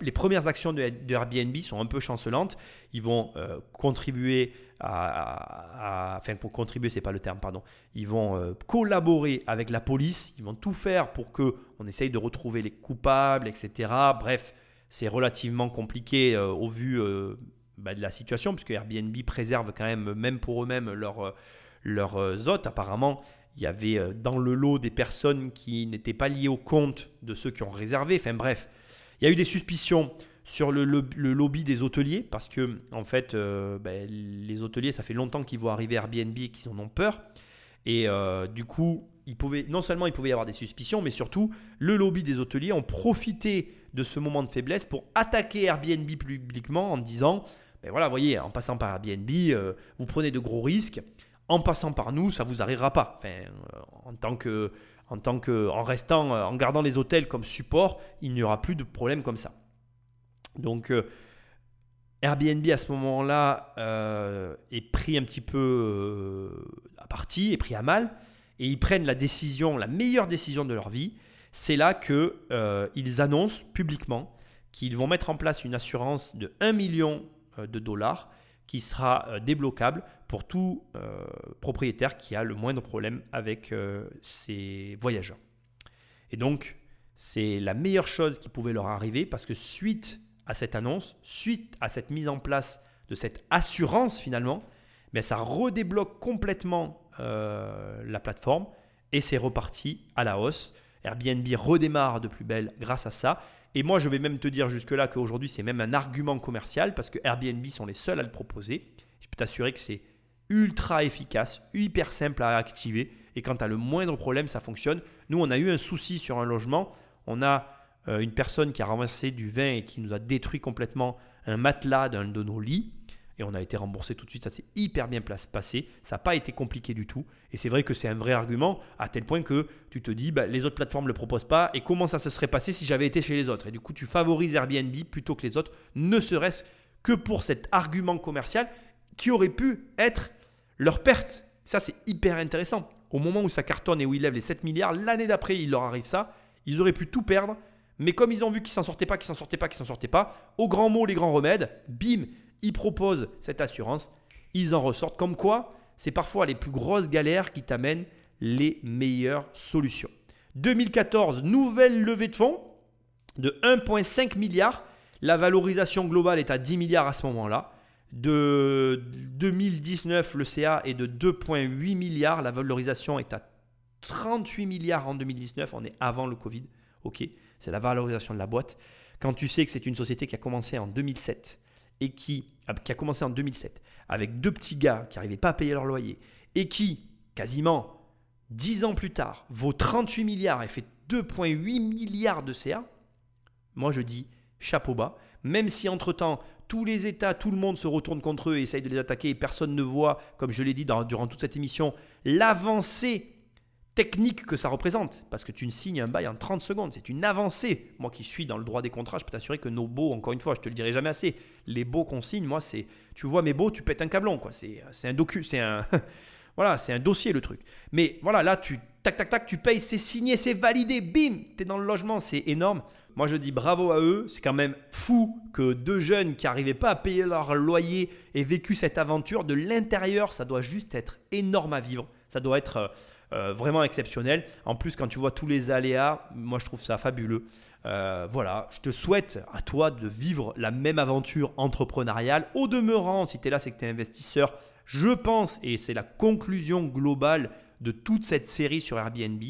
les premières actions de, Airbnb sont un peu chancelantes. Ils vont euh, contribuer à, enfin pour contribuer, c'est pas le terme, pardon. Ils vont euh, collaborer avec la police, ils vont tout faire pour que on essaye de retrouver les coupables, etc. Bref, c'est relativement compliqué euh, au vu euh, bah, de la situation, puisque Airbnb préserve quand même, même pour eux-mêmes, leurs leur, hôtes. Apparemment, il y avait dans le lot des personnes qui n'étaient pas liées au compte de ceux qui ont réservé. Enfin bref, il y a eu des suspicions sur le, lobby des hôteliers, parce que en fait, euh, ben, les hôteliers, ça fait longtemps qu'ils voient arriver Airbnb et qu'ils en ont peur. Et euh, du coup, non seulement il pouvait y avoir des suspicions, mais surtout, le lobby des hôteliers ont profité de ce moment de faiblesse pour attaquer Airbnb publiquement en disant, ben voilà, voyez, en passant par Airbnb, euh, vous prenez de gros risques. En passant par nous, ça vous arrivera pas. En tant que, restant, en gardant les hôtels comme support, il n'y aura plus de problème comme ça. Donc euh, Airbnb à ce moment-là euh, est pris un petit peu euh, à partie, est pris à mal, et ils prennent la décision, la meilleure décision de leur vie. C'est là qu'ils annoncent publiquement qu'ils vont mettre en place une assurance de 1 million de dollars qui sera débloquable pour tout propriétaire qui a le moindre problème avec ses voyageurs. Et donc, c'est la meilleure chose qui pouvait leur arriver parce que suite à cette annonce, suite à cette mise en place de cette assurance finalement, mais ça redébloque complètement euh, la plateforme et c'est reparti à la hausse. Airbnb redémarre de plus belle grâce à ça. Et moi, je vais même te dire jusque-là qu'aujourd'hui, c'est même un argument commercial parce que Airbnb sont les seuls à le proposer. Je peux t'assurer que c'est ultra efficace, hyper simple à activer. Et quand tu as le moindre problème, ça fonctionne. Nous, on a eu un souci sur un logement. On a euh, une personne qui a renversé du vin et qui nous a détruit complètement un matelas d'un de nos lits. Et on a été remboursé tout de suite, ça s'est hyper bien passé, ça n'a pas été compliqué du tout. Et c'est vrai que c'est un vrai argument, à tel point que tu te dis, bah, les autres plateformes ne le proposent pas, et comment ça se serait passé si j'avais été chez les autres? Et du coup, tu favorises Airbnb plutôt que les autres, ne serait-ce que pour cet argument commercial qui aurait pu être leur perte. Ça, c'est hyper intéressant. Au moment où ça cartonne et où ils lèvent les 7 milliards, l'année d'après, il leur arrive ça, ils auraient pu tout perdre mais comme ils ont vu qu'ils s'en sortaient pas, qu'ils s'en sortaient pas, qu'ils s'en sortaient pas, au grand mot, les grands remèdes, bim, ils proposent cette assurance, ils en ressortent. Comme quoi, c'est parfois les plus grosses galères qui t'amènent les meilleures solutions. 2014, nouvelle levée de fonds de 1,5 milliard. La valorisation globale est à 10 milliards à ce moment-là. De 2019, le CA est de 2,8 milliards. La valorisation est à 38 milliards en 2019. On est avant le Covid. OK c'est la valorisation de la boîte. Quand tu sais que c'est une société qui a commencé en 2007 et qui, a commencé en 2007 avec deux petits gars qui n'arrivaient pas à payer leur loyer et qui, quasiment 10 ans plus tard, vaut 38 milliards et fait 2,8 milliards de CA, moi je dis chapeau bas. Même si entre-temps, tous les États, tout le monde se retourne contre eux et essaye de les attaquer et personne ne voit, comme je l'ai dit durant toute cette émission, l'avancée technique que ça représente. Parce que tu ne signes un bail en 30 secondes. C'est une avancée. Moi qui suis dans le droit des contrats, je peux t'assurer que nos baux, encore une fois, je te le dirai jamais assez, les baux qu'on signe, moi, c'est. Tu vois mes baux, tu pètes un câblon. quoi. C'est un docu, c'est un. voilà, c'est un dossier le truc. Mais voilà, là, tu. Tac, tac, tac, tu payes, c'est signé, c'est validé, bim, tu es dans le logement, c'est énorme. Moi, je dis bravo à eux. C'est quand même fou que deux jeunes qui n'arrivaient pas à payer leur loyer aient vécu cette aventure. De l'intérieur, ça doit juste être énorme à vivre. Ça doit être euh, vraiment exceptionnel. En plus, quand tu vois tous les aléas, moi je trouve ça fabuleux. Euh, voilà, je te souhaite à toi de vivre la même aventure entrepreneuriale. Au demeurant, si tu es là, c'est que tu es investisseur. Je pense, et c'est la conclusion globale de toute cette série sur Airbnb,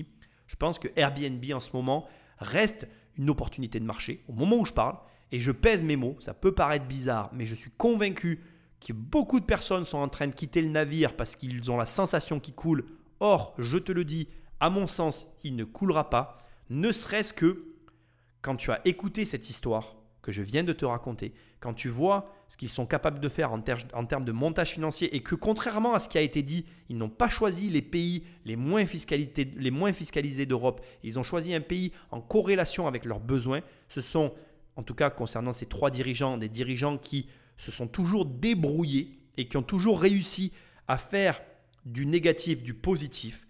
je pense que Airbnb en ce moment reste une opportunité de marché au moment où je parle. Et je pèse mes mots, ça peut paraître bizarre, mais je suis convaincu que beaucoup de personnes sont en train de quitter le navire parce qu'ils ont la sensation qu'il coule Or, je te le dis, à mon sens, il ne coulera pas, ne serait-ce que quand tu as écouté cette histoire que je viens de te raconter, quand tu vois ce qu'ils sont capables de faire en, termes de montage financier et que contrairement à ce qui a été dit, ils n'ont pas choisi les pays les moins, les moins fiscalisés d'Europe, ils ont choisi un pays en corrélation avec leurs besoins, ce sont, en tout cas concernant ces trois dirigeants, des dirigeants qui se sont toujours débrouillés et qui ont toujours réussi à faire du négatif, du positif.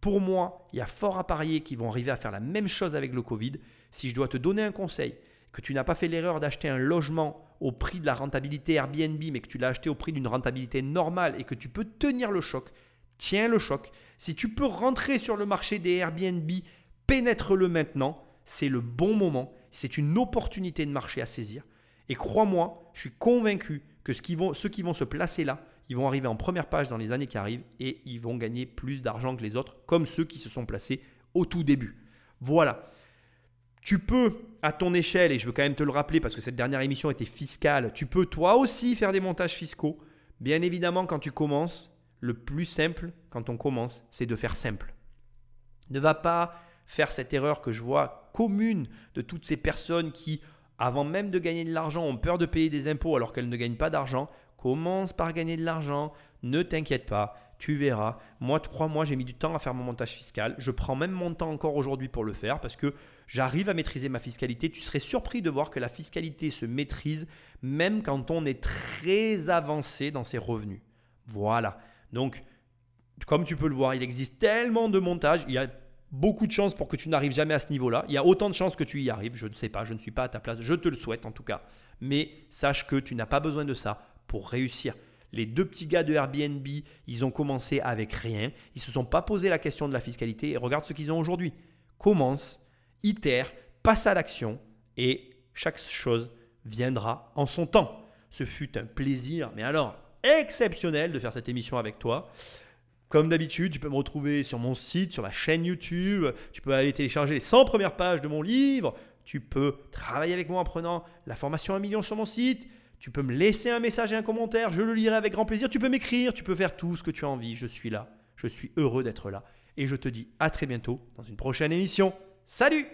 Pour moi, il y a fort à parier qu'ils vont arriver à faire la même chose avec le Covid. Si je dois te donner un conseil, que tu n'as pas fait l'erreur d'acheter un logement au prix de la rentabilité Airbnb, mais que tu l'as acheté au prix d'une rentabilité normale et que tu peux tenir le choc, tiens le choc. Si tu peux rentrer sur le marché des Airbnb, pénètre-le maintenant. C'est le bon moment. C'est une opportunité de marché à saisir. Et crois-moi, je suis convaincu que ceux qui, vont, se placer là, ils vont arriver en première page dans les années qui arrivent et ils vont gagner plus d'argent que les autres, comme ceux qui se sont placés au tout début. Voilà. Tu peux, à ton échelle, et je veux quand même te le rappeler parce que cette dernière émission était fiscale, tu peux toi aussi faire des montages fiscaux. Bien évidemment, quand tu commences, le plus simple, quand on commence, c'est de faire simple. Ne va pas faire cette erreur que je vois commune de toutes ces personnes qui, avant même de gagner de l'argent, ont peur de payer des impôts alors qu'elles ne gagnent pas d'argent. Commence par gagner de l'argent, ne t'inquiète pas, tu verras. Moi, crois-moi, j'ai mis du temps à faire mon montage fiscal. Je prends même mon temps encore aujourd'hui pour le faire parce que j'arrive à maîtriser ma fiscalité. Tu serais surpris de voir que la fiscalité se maîtrise même quand on est très avancé dans ses revenus. Voilà. Donc, comme tu peux le voir, il existe tellement de montages. Il y a beaucoup de chances pour que tu n'arrives jamais à ce niveau-là. Il y a autant de chances que tu y arrives. Je ne sais pas, je ne suis pas à ta place. Je te le souhaite en tout cas. Mais sache que tu n'as pas besoin de ça pour réussir. Les deux petits gars de Airbnb, ils ont commencé avec rien. Ils ne se sont pas posé la question de la fiscalité et regarde ce qu'ils ont aujourd'hui. Commence, itère, passe à l'action et chaque chose viendra en son temps. Ce fut un plaisir, mais alors exceptionnel de faire cette émission avec toi. Comme d'habitude, tu peux me retrouver sur mon site, sur ma chaîne YouTube. Tu peux aller télécharger les 100 premières pages de mon livre. Tu peux travailler avec moi en prenant la formation 1 million sur mon site. Tu peux me laisser un message et un commentaire. Je le lirai avec grand plaisir. Tu peux m'écrire. Tu peux faire tout ce que tu as envie. Je suis là. Je suis heureux d'être là. Et je te dis à très bientôt dans une prochaine émission. Salut